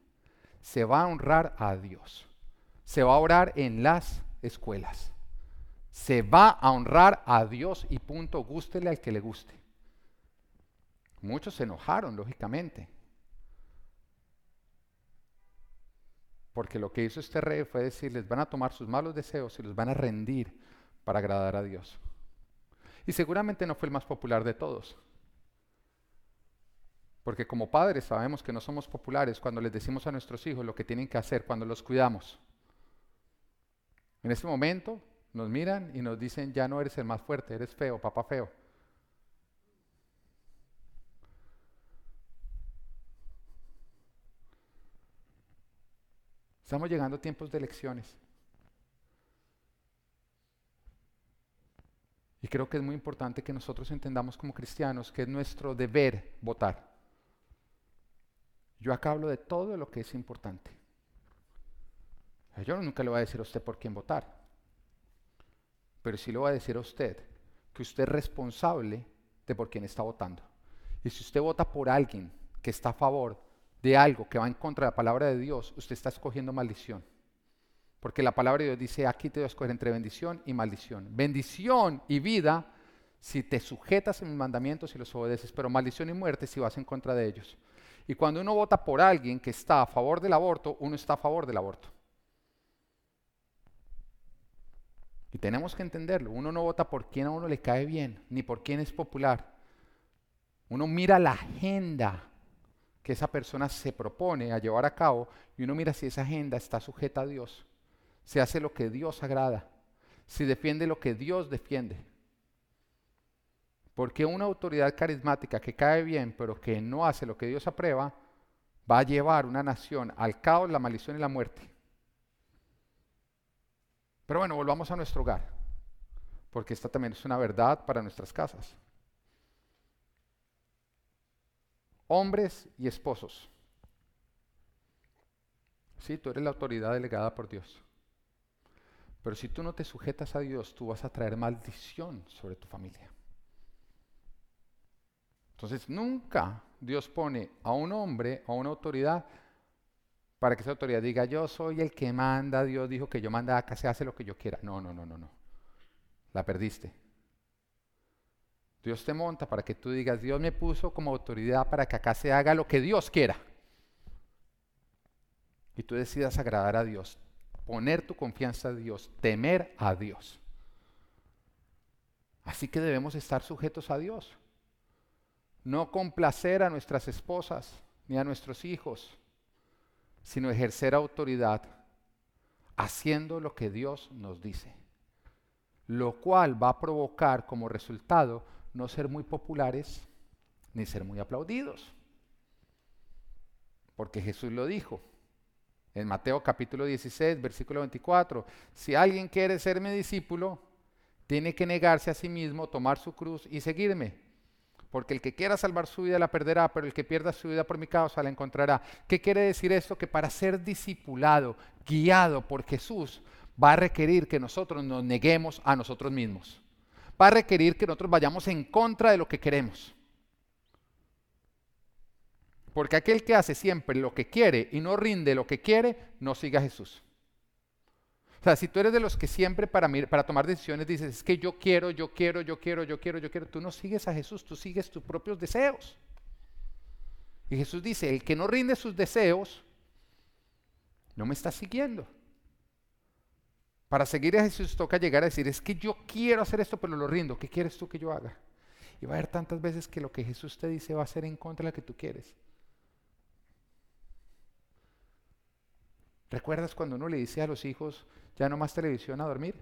Se va a honrar a Dios. Se va a orar en las escuelas. Se va a honrar a Dios y punto, gústele al que le guste. Muchos se enojaron, lógicamente. Porque lo que hizo este rey fue decirles, van a tomar sus malos deseos y los van a rendir para agradar a Dios. Y seguramente no fue el más popular de todos. Porque como padres sabemos que no somos populares cuando les decimos a nuestros hijos lo que tienen que hacer, cuando los cuidamos. En ese momento nos miran y nos dicen, ya no eres el más fuerte, eres feo, papá feo. Estamos llegando a tiempos de elecciones. Y creo que es muy importante que nosotros entendamos como cristianos que es nuestro deber votar. Yo acá hablo de todo lo que es importante. Yo nunca le voy a decir a usted por quién votar, pero sí le voy a decir a usted que usted es responsable de por quién está votando. Y si usted vota por alguien que está a favor de algo que va en contra de la palabra de Dios, usted está escogiendo maldición. Porque la palabra de Dios dice, aquí te voy a escoger entre bendición y maldición. Bendición y vida si te sujetas a mis mandamientos y los obedeces, pero maldición y muerte si vas en contra de ellos. Y cuando uno vota por alguien que está a favor del aborto, uno está a favor del aborto. Y tenemos que entenderlo. Uno no vota por quien a uno le cae bien, ni por quién es popular. Uno mira la agenda que esa persona se propone a llevar a cabo y uno mira si esa agenda está sujeta a Dios, si hace lo que Dios agrada, si defiende lo que Dios defiende. Porque una autoridad carismática que cae bien pero que no hace lo que Dios aprueba, va a llevar una nación al caos, la maldición y la muerte. Pero bueno, volvamos a nuestro hogar, porque esta también es una verdad para nuestras casas. Hombres y esposos. Sí, tú eres la autoridad delegada por Dios. Pero si tú no te sujetas a Dios, tú vas a traer maldición sobre tu familia. Entonces, nunca Dios pone a un hombre, a una autoridad, para que esa autoridad diga, yo soy el que manda, Dios dijo que yo manda acá, se hace lo que yo quiera. No, no, no, no, no. La perdiste. Dios te monta para que tú digas, Dios me puso como autoridad para que acá se haga lo que Dios quiera. Y tú decidas agradar a Dios, poner tu confianza a Dios, temer a Dios. Así que debemos estar sujetos a Dios. No complacer a nuestras esposas ni a nuestros hijos sino ejercer autoridad haciendo lo que Dios nos dice, lo cual va a provocar como resultado no ser muy populares ni ser muy aplaudidos. Porque Jesús lo dijo en Mateo capítulo 16, versículo 24, si alguien quiere ser mi discípulo, tiene que negarse a sí mismo, tomar su cruz y seguirme. Porque el que quiera salvar su vida la perderá, pero el que pierda su vida por mi causa la encontrará. ¿Qué quiere decir esto? Que para ser discipulado, guiado por Jesús, va a requerir que nosotros nos neguemos a nosotros mismos. Va a requerir que nosotros vayamos en contra de lo que queremos. Porque aquel que hace siempre lo que quiere y no rinde lo que quiere, no siga a Jesús. O sea, si tú eres de los que siempre para, para tomar decisiones dices, es que yo quiero, yo quiero, yo quiero, yo quiero, yo quiero, tú no sigues a Jesús, tú sigues tus propios deseos. Y Jesús dice, el que no rinde sus deseos, no me está siguiendo. Para seguir a Jesús toca llegar a decir, es que yo quiero hacer esto, pero lo rindo. ¿Qué quieres tú que yo haga? Y va a haber tantas veces que lo que Jesús te dice va a ser en contra de lo que tú quieres. ¿Recuerdas cuando uno le dice a los hijos, ya no más televisión a dormir?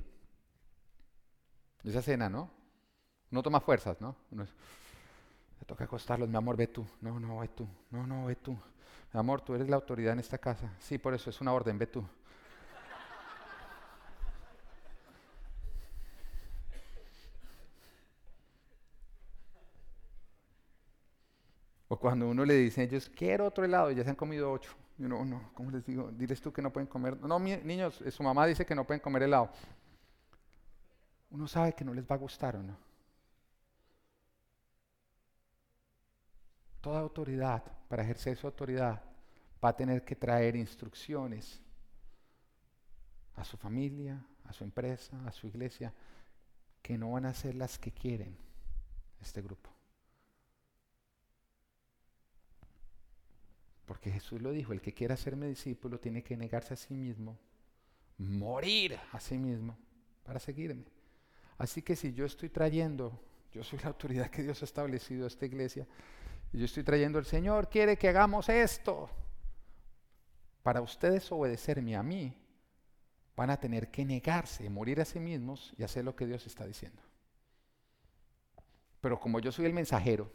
Esa cena, ¿no? No toma fuerzas, ¿no? Uno le toca acostarlos, mi amor, ve tú. No, no, ve tú. No, no, ve tú. Mi amor, tú eres la autoridad en esta casa. Sí, por eso es una orden, ve tú. O cuando uno le dice ellos, quiero otro helado, y ya se han comido ocho. Y uno, no, ¿cómo les digo? Diles tú que no pueden comer. No, niños, su mamá dice que no pueden comer helado. Uno sabe que no les va a gustar o no. Toda autoridad, para ejercer su autoridad, va a tener que traer instrucciones a su familia, a su empresa, a su iglesia, que no van a ser las que quieren este grupo. Porque Jesús lo dijo, el que quiera mi discípulo tiene que negarse a sí mismo, morir a sí mismo para seguirme. Así que si yo estoy trayendo, yo soy la autoridad que Dios ha establecido a esta iglesia, y yo estoy trayendo, el Señor quiere que hagamos esto, para ustedes obedecerme a mí, van a tener que negarse, morir a sí mismos y hacer lo que Dios está diciendo. Pero como yo soy el mensajero,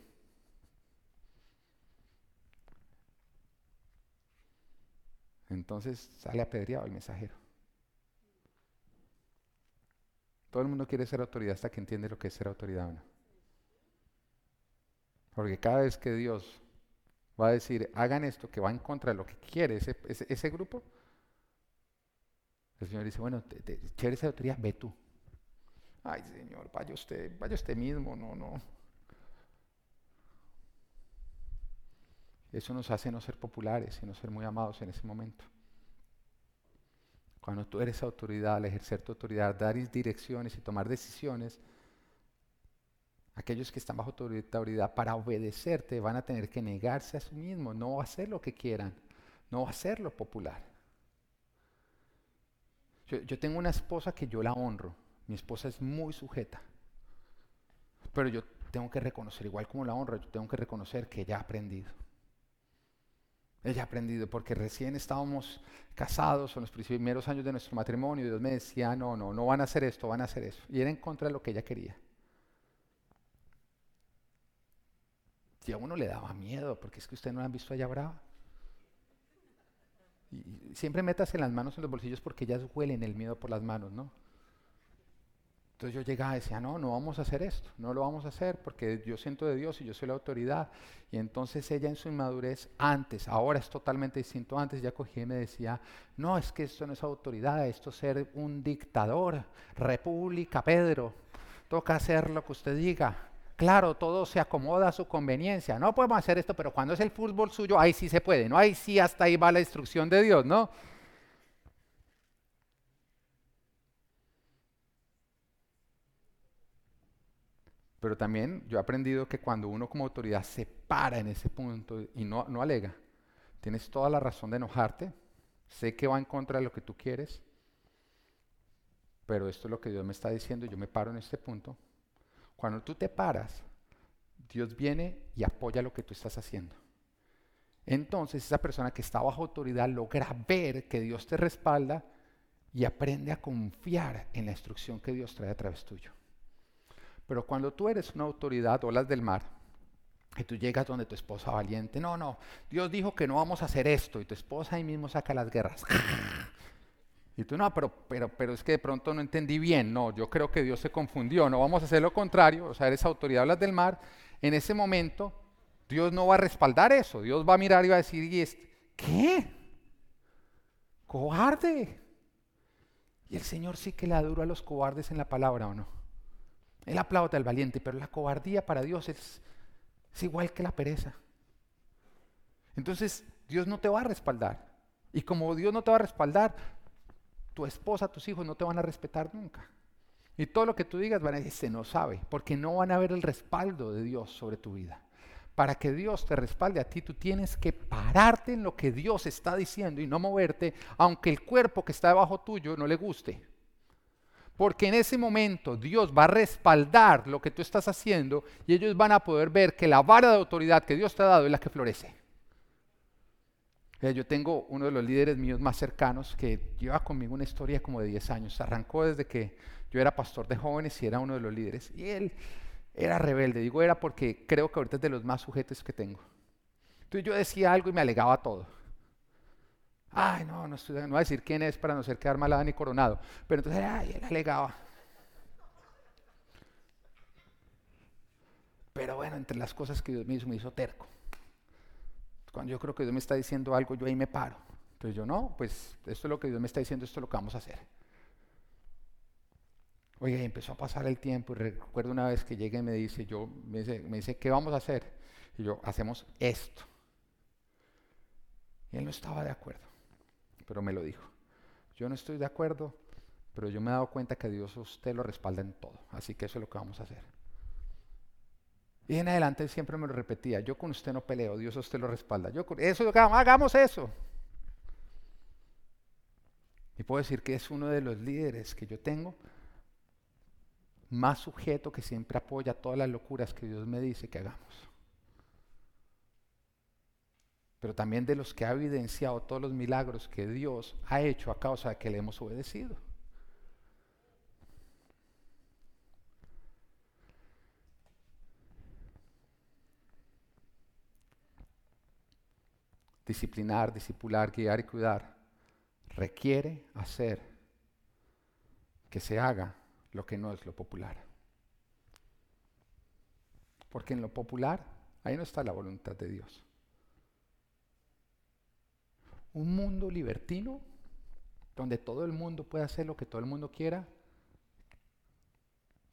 entonces sale apedreado el mensajero. Todo el mundo quiere ser autoridad hasta que entiende lo que es ser autoridad o no. Porque cada vez que Dios va a decir, hagan esto que va en contra de lo que quiere ese, ese, grupo, el Señor dice, bueno, te, te, esa autoridad, ve tú. Ay, Señor, vaya usted, vaya usted mismo, no, no. Eso nos hace no ser populares y no ser muy amados en ese momento. Cuando tú eres autoridad, al ejercer tu autoridad, dar direcciones y tomar decisiones, aquellos que están bajo tu autoridad para obedecerte van a tener que negarse a sí mismos, no hacer lo que quieran, no hacer lo popular. Yo, tengo una esposa que yo la honro, mi esposa es muy sujeta, pero yo tengo que reconocer, igual como la honro, yo tengo que reconocer que ella ha aprendido. Ella ha aprendido porque recién estábamos casados en los primeros años de nuestro matrimonio y Dios me decía, no, no, no van a hacer esto, van a hacer eso. Y era en contra de lo que ella quería. Y a uno le daba miedo, porque es que usted no la han visto allá brava. Y siempre métase las manos en los bolsillos porque ellas huelen el miedo por las manos, ¿no? Entonces yo llegaba y decía, no, no vamos a hacer esto, no lo vamos a hacer porque yo siento de Dios y yo soy la autoridad. Y entonces ella en su inmadurez, antes, ahora es totalmente distinto, antes ya cogía y me decía, no, es que esto no es autoridad, esto es ser un dictador, república, Pedro, toca hacer lo que usted diga. Claro, todo se acomoda a su conveniencia. No podemos hacer esto, pero cuando es el fútbol suyo, ahí sí se puede, ¿no? Ahí sí hasta ahí va la instrucción de Dios, ¿no? Pero también yo he aprendido que cuando uno como autoridad se para en ese punto y no, no alega, tienes toda la razón de enojarte, sé que va en contra de lo que tú quieres, pero esto es lo que Dios me está diciendo yo me paro en este punto. Cuando tú te paras, Dios viene y apoya lo que tú estás haciendo. Entonces esa persona que está bajo autoridad logra ver que Dios te respalda y aprende a confiar en la instrucción que Dios trae a través tuyo. Pero cuando tú eres una autoridad, olas del mar, y tú llegas donde tu esposa valiente, no, no, Dios dijo que no vamos a hacer esto, y tu esposa ahí mismo saca las guerras. Y tú no, pero, pero, pero es que de pronto no entendí bien, no, yo creo que Dios se confundió, no vamos a hacer lo contrario, o sea, eres autoridad, olas del mar, en ese momento Dios no va a respaldar eso, Dios va a mirar y va a decir, ¿y este? ¿qué? Cobarde. Y el Señor sí que le duro a los cobardes en la palabra, ¿o no? Él aplaude al valiente, pero la cobardía para Dios es, es igual que la pereza. Entonces, Dios no te va a respaldar. Y como Dios no te va a respaldar, tu esposa, tus hijos no te van a respetar nunca. Y todo lo que tú digas van a decir, se no sabe, porque no van a ver el respaldo de Dios sobre tu vida. Para que Dios te respalde a ti, tú tienes que pararte en lo que Dios está diciendo y no moverte, aunque el cuerpo que está debajo tuyo no le guste. Porque en ese momento Dios va a respaldar lo que tú estás haciendo y ellos van a poder ver que la vara de autoridad que Dios te ha dado es la que florece. Yo tengo uno de los líderes míos más cercanos que lleva conmigo una historia como de 10 años. Arrancó desde que yo era pastor de jóvenes y era uno de los líderes. Y él era rebelde. Digo era porque creo que ahorita es de los más sujetos que tengo. Entonces yo decía algo y me alegaba todo. Ay, no, no, estoy, no voy a decir quién es para no ser quedar malada ni coronado. Pero entonces, ay, él alegaba. Pero bueno, entre las cosas que Dios me hizo, me hizo terco. Cuando yo creo que Dios me está diciendo algo, yo ahí me paro. Entonces yo, no, pues esto es lo que Dios me está diciendo, esto es lo que vamos a hacer. Oye, empezó a pasar el tiempo y recuerdo una vez que llegué y me dice, yo, me dice, me dice, ¿qué vamos a hacer? Y yo, hacemos esto. Y él no estaba de acuerdo pero me lo dijo. Yo no estoy de acuerdo, pero yo me he dado cuenta que Dios usted lo respalda en todo. Así que eso es lo que vamos a hacer. Y en adelante siempre me lo repetía, yo con usted no peleo, Dios usted lo respalda. Yo eso, hagamos eso. Y puedo decir que es uno de los líderes que yo tengo más sujeto que siempre apoya todas las locuras que Dios me dice que hagamos. Pero también de los que ha evidenciado todos los milagros que Dios ha hecho a causa de que le hemos obedecido. Disciplinar, discipular, guiar y cuidar requiere hacer que se haga lo que no es lo popular. Porque en lo popular, ahí no está la voluntad de Dios. Un mundo libertino, donde todo el mundo puede hacer lo que todo el mundo quiera.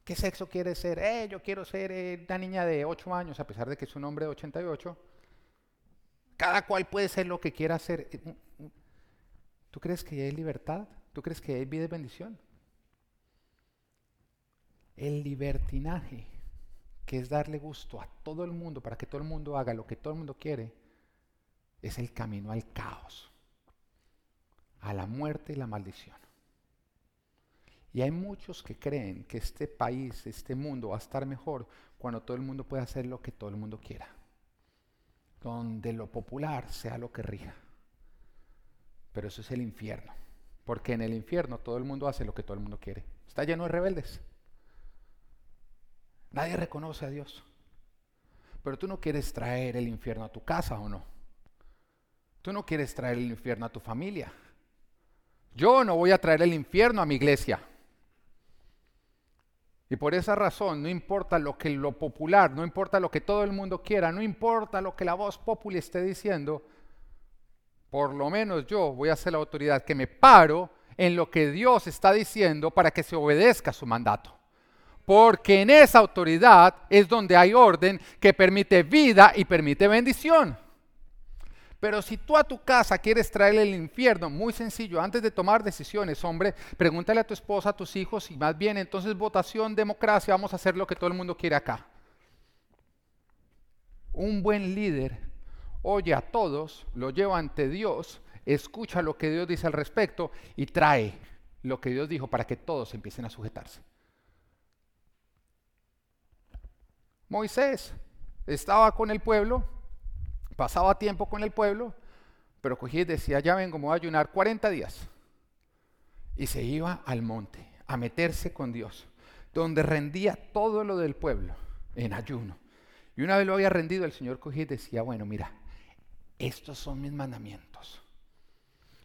¿Qué sexo quiere ser? Eh, yo quiero ser eh, una niña de 8 años, a pesar de que es un hombre de 88. Cada cual puede ser lo que quiera hacer. ¿Tú crees que hay libertad? ¿Tú crees que hay vida y bendición? El libertinaje, que es darle gusto a todo el mundo para que todo el mundo haga lo que todo el mundo quiere, es el camino al caos, a la muerte y la maldición. Y hay muchos que creen que este país, este mundo va a estar mejor cuando todo el mundo pueda hacer lo que todo el mundo quiera. Donde lo popular sea lo que rija. Pero eso es el infierno. Porque en el infierno todo el mundo hace lo que todo el mundo quiere. Está lleno de rebeldes. Nadie reconoce a Dios. Pero tú no quieres traer el infierno a tu casa o no. Tú no quieres traer el infierno a tu familia. Yo no voy a traer el infierno a mi iglesia. Y por esa razón, no importa lo que lo popular, no importa lo que todo el mundo quiera, no importa lo que la voz popular esté diciendo, por lo menos yo voy a ser la autoridad que me paro en lo que Dios está diciendo para que se obedezca su mandato porque en esa autoridad es donde hay orden que permite vida y permite bendición. Pero si tú a tu casa quieres traerle el infierno, muy sencillo, antes de tomar decisiones, hombre, pregúntale a tu esposa, a tus hijos, y más bien entonces votación, democracia, vamos a hacer lo que todo el mundo quiere acá. Un buen líder oye a todos, lo lleva ante Dios, escucha lo que Dios dice al respecto y trae lo que Dios dijo para que todos empiecen a sujetarse. Moisés estaba con el pueblo, pasaba tiempo con el pueblo, pero cogía y decía, ya vengo, me voy a ayunar 40 días. Y se iba al monte a meterse con Dios, donde rendía todo lo del pueblo en ayuno. Y una vez lo había rendido, el Señor cogía y decía, bueno, mira, estos son mis mandamientos.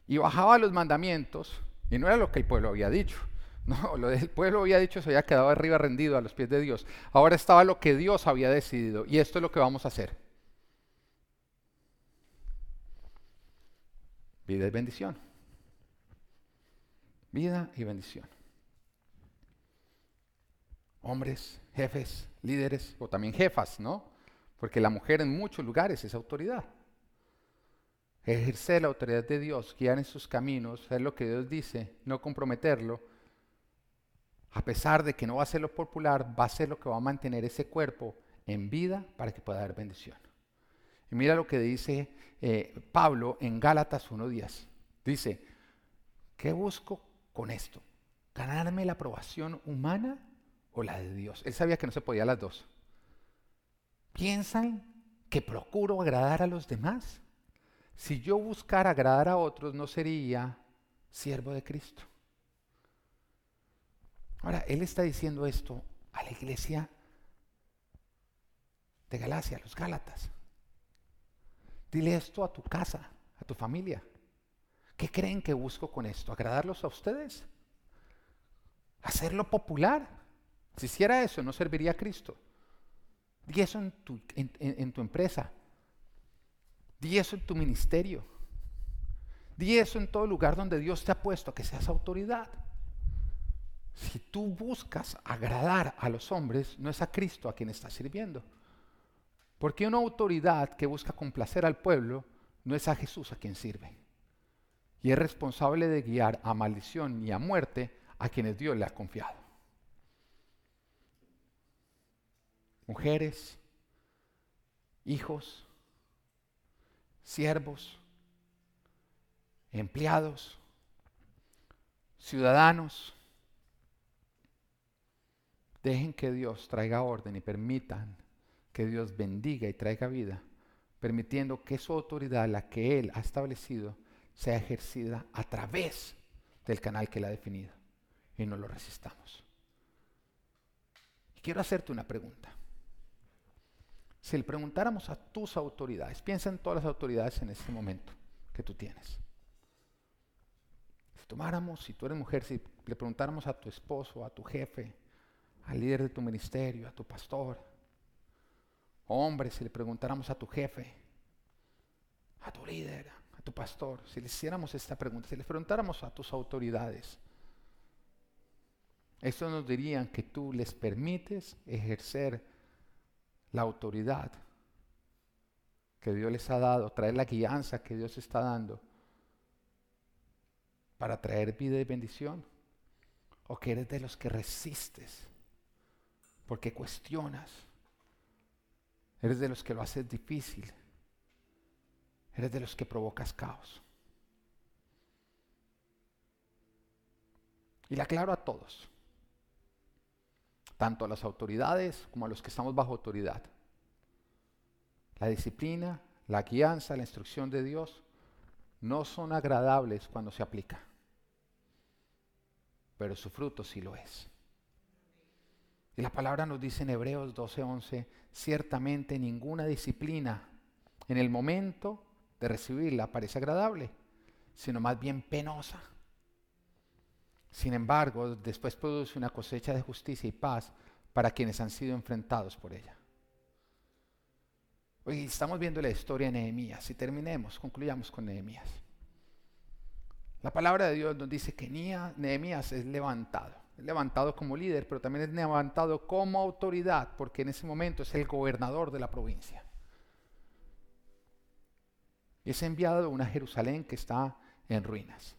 Y bajaba los mandamientos, y no era lo que el pueblo había dicho, no, lo del pueblo había dicho se había quedado arriba rendido a los pies de Dios. Ahora estaba lo que Dios había decidido y esto es lo que vamos a hacer. Vida y bendición. Vida y bendición. Hombres, jefes, líderes o también jefas, ¿no? Porque la mujer en muchos lugares es autoridad. Ejercer la autoridad de Dios, guiar en sus caminos, hacer lo que Dios dice, no comprometerlo a pesar de que no va a ser lo popular, va a ser lo que va a mantener ese cuerpo en vida para que pueda dar bendición. Y mira lo que dice eh, Pablo en Gálatas 1.10. Dice, ¿qué busco con esto? ¿Ganarme la aprobación humana o la de Dios? Él sabía que no se podía las dos. ¿Piensan que procuro agradar a los demás? Si yo buscara agradar a otros, no sería siervo de Cristo. Ahora, él está diciendo esto a la iglesia de Galacia, a los Gálatas. Dile esto a tu casa, a tu familia. ¿Qué creen que busco con esto? ¿Agradarlos a ustedes? ¿Hacerlo popular? Si hiciera eso, no serviría a Cristo. Di eso en tu, empresa. Di eso en tu ministerio. Di eso en todo lugar donde Dios te ha puesto, que seas autoridad. Si tú buscas agradar a los hombres, no es a Cristo a quien estás sirviendo. Porque una autoridad que busca complacer al pueblo no es a Jesús a quien sirve. Y es responsable de guiar a maldición y a muerte a quienes Dios le ha confiado. Mujeres, hijos, siervos, empleados, ciudadanos. Dejen que Dios traiga orden y permitan que Dios bendiga y traiga vida, permitiendo que su autoridad, la que Él ha establecido, sea ejercida a través del canal que Él ha definido y no lo resistamos. Y quiero hacerte una pregunta. Si le preguntáramos a tus autoridades, piensa en todas las autoridades en este momento que tú tienes. Si tomáramos, si tú eres mujer, si le preguntáramos a tu esposo, a tu jefe, al líder de tu ministerio, a tu pastor, hombre, si le preguntáramos a tu jefe, a tu líder, a tu pastor, si le hiciéramos esta pregunta, si le preguntáramos a tus autoridades, estos nos dirían que tú les permites ejercer la autoridad que Dios les ha dado, traer la guianza que Dios está dando para traer vida y bendición. O que eres de los que resistes porque cuestionas. Eres de los que lo haces difícil. Eres de los que provocas caos. Y le aclaro a todos tanto a las autoridades como a los que estamos bajo autoridad. La disciplina, la guianza, la instrucción de Dios no son agradables cuando se aplica, pero su fruto sí lo es. Y la palabra nos dice en Hebreos 12:11, ciertamente ninguna disciplina en el momento de recibirla parece agradable, sino más bien penosa. Sin embargo, después produce una cosecha de justicia y paz para quienes han sido enfrentados por ella. Hoy estamos viendo la historia de Nehemías y terminemos, concluyamos con Nehemías. La palabra de Dios nos dice que Nehemías es levantado, levantado como líder, pero también es levantado como autoridad, porque en ese momento es el gobernador de la provincia. Es enviado a una Jerusalén que está en ruinas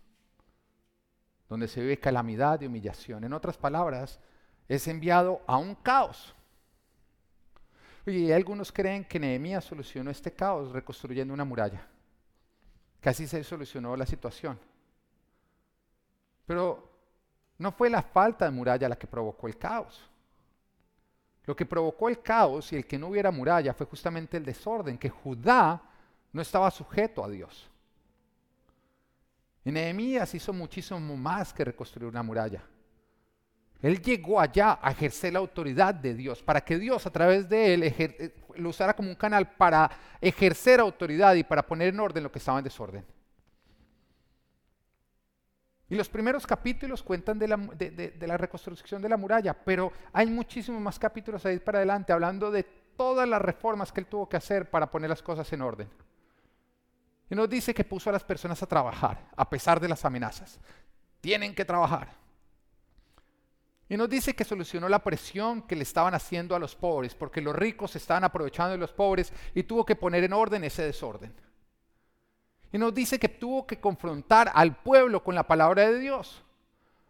donde se vive calamidad y humillación. En otras palabras, es enviado a un caos. Y algunos creen que Nehemías solucionó este caos reconstruyendo una muralla. Casi se solucionó la situación. Pero no fue la falta de muralla la que provocó el caos. Lo que provocó el caos y el que no hubiera muralla fue justamente el desorden, que Judá no estaba sujeto a Dios. Y Nehemías hizo muchísimo más que reconstruir una muralla. Él llegó allá a ejercer la autoridad de Dios, para que Dios a través de él eh, lo usara como un canal para ejercer autoridad y para poner en orden lo que estaba en desorden. Y los primeros capítulos cuentan de la, reconstrucción de la muralla, pero hay muchísimos más capítulos ahí para adelante hablando de todas las reformas que él tuvo que hacer para poner las cosas en orden. Y nos dice que puso a las personas a trabajar, a pesar de las amenazas. Tienen que trabajar. Y nos dice que solucionó la presión que le estaban haciendo a los pobres, porque los ricos estaban aprovechando de los pobres y tuvo que poner en orden ese desorden. Y nos dice que tuvo que confrontar al pueblo con la palabra de Dios,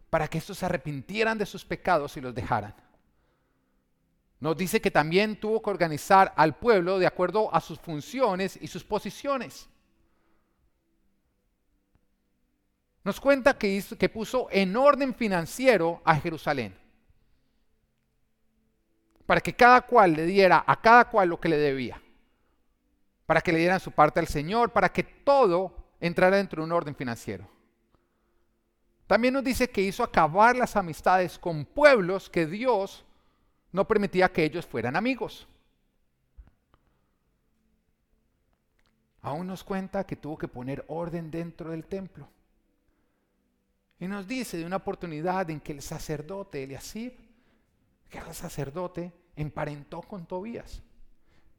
para que estos se arrepintieran de sus pecados y los dejaran. Nos dice que también tuvo que organizar al pueblo de acuerdo a sus funciones y sus posiciones. nos cuenta que, que puso en orden financiero a Jerusalén. Para que cada cual le diera a cada cual lo que le debía. Para que le dieran su parte al Señor, para que todo entrara dentro de un orden financiero. También nos dice que hizo acabar las amistades con pueblos que Dios no permitía que ellos fueran amigos. Aún nos cuenta que tuvo que poner orden dentro del templo. Y nos dice de una oportunidad en que el sacerdote Eliasib, que era el sacerdote, emparentó con Tobías.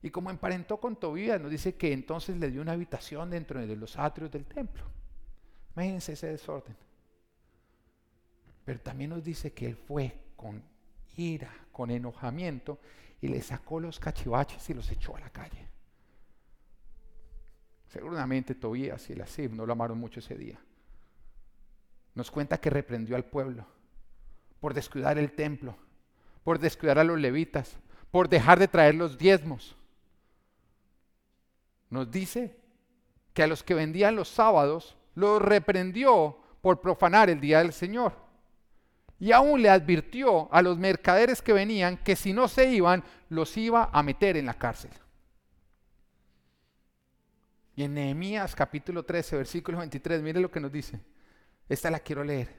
Y como emparentó con Tobías, nos dice que entonces le dio una habitación dentro de los atrios del templo. Imagínense ese desorden. Pero también nos dice que él fue con ira, con enojamiento, y le sacó los cachivaches y los echó a la calle. Seguramente Tobías y Eliasib no lo amaron mucho ese día nos cuenta que reprendió al pueblo por descuidar el templo, por descuidar a los levitas, por dejar de traer los diezmos. Nos dice que a los que vendían los sábados los reprendió por profanar el día del Señor. Y aún le advirtió a los mercaderes que venían que si no se iban, los iba a meter en la cárcel. Y en Nehemías capítulo 13, versículo 23, mire lo que nos dice. Esta la quiero leer.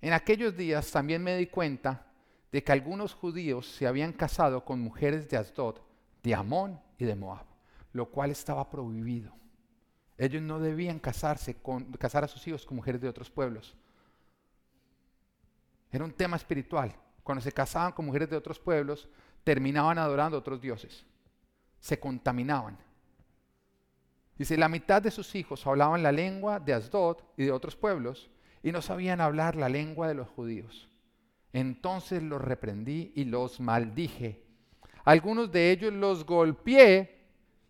En aquellos días también me di cuenta de que algunos judíos se habían casado con mujeres de Asdod, de Amón y de Moab, lo cual estaba prohibido. Ellos no debían casarse con, casar a sus hijos con mujeres de otros pueblos. Era un tema espiritual. Cuando se casaban con mujeres de otros pueblos, terminaban adorando a otros dioses. Se contaminaban. Dice, la mitad de sus hijos hablaban la lengua de Asdod y de otros pueblos y no sabían hablar la lengua de los judíos. Entonces los reprendí y los maldije. Algunos de ellos los golpeé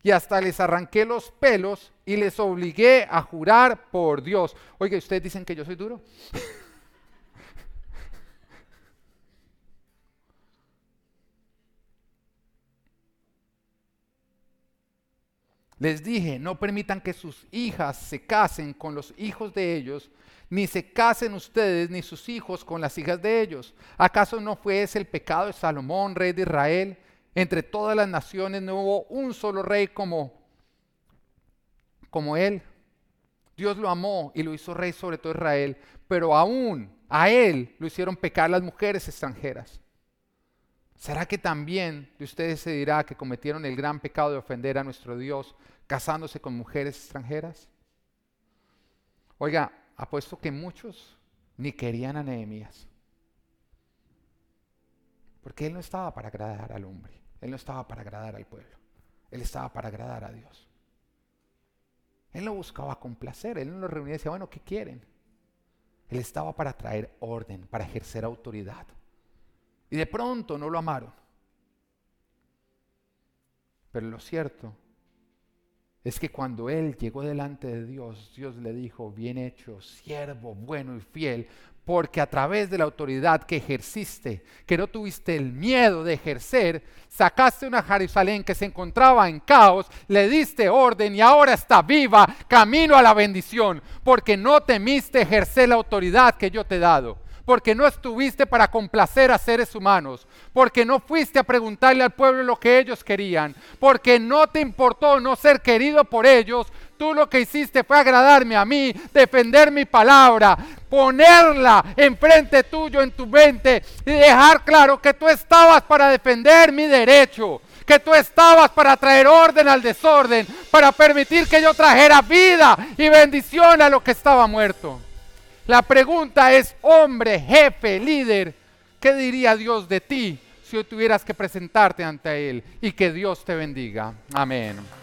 y hasta les arranqué los pelos y les obligué a jurar por Dios. Oiga, ¿ustedes dicen que yo soy duro? Les dije, no permitan que sus hijas se casen con los hijos de ellos, ni se casen ustedes ni sus hijos con las hijas de ellos. ¿Acaso no fue ese el pecado de Salomón, rey de Israel? Entre todas las naciones no hubo un solo rey como, como él. Dios lo amó y lo hizo rey sobre todo Israel, pero aún a él lo hicieron pecar las mujeres extranjeras. ¿Será que también de ustedes se dirá que cometieron el gran pecado de ofender a nuestro Dios casándose con mujeres extranjeras? Oiga, apuesto que muchos ni querían a Nehemías. Porque él no estaba para agradar al hombre, él no estaba para agradar al pueblo, él estaba para agradar a Dios. Él no buscaba complacer, él no lo reunía y decía, bueno, ¿qué quieren? Él estaba para traer orden, para ejercer autoridad. Y de pronto no lo amaron. Pero lo cierto es que cuando él llegó delante de Dios, Dios le dijo, bien hecho, siervo bueno y fiel, porque a través de la autoridad que ejerciste, que no tuviste el miedo de ejercer, sacaste una Jerusalén que se encontraba en caos, le diste orden y ahora está viva, camino a la bendición, porque no temiste ejercer la autoridad que yo te he dado porque no estuviste para complacer a seres humanos, porque no fuiste a preguntarle al pueblo lo que ellos querían, porque no te importó no ser querido por ellos, tú lo que hiciste fue agradarme a mí, defender mi palabra, ponerla enfrente tuyo en tu mente y dejar claro que tú estabas para defender mi derecho que tú estabas para traer orden al desorden, para permitir que yo trajera vida y bendición a lo que estaba muerto. La pregunta es, hombre, jefe, líder, ¿qué diría Dios de ti si tuvieras que presentarte ante Él? Y que Dios te bendiga. Amén.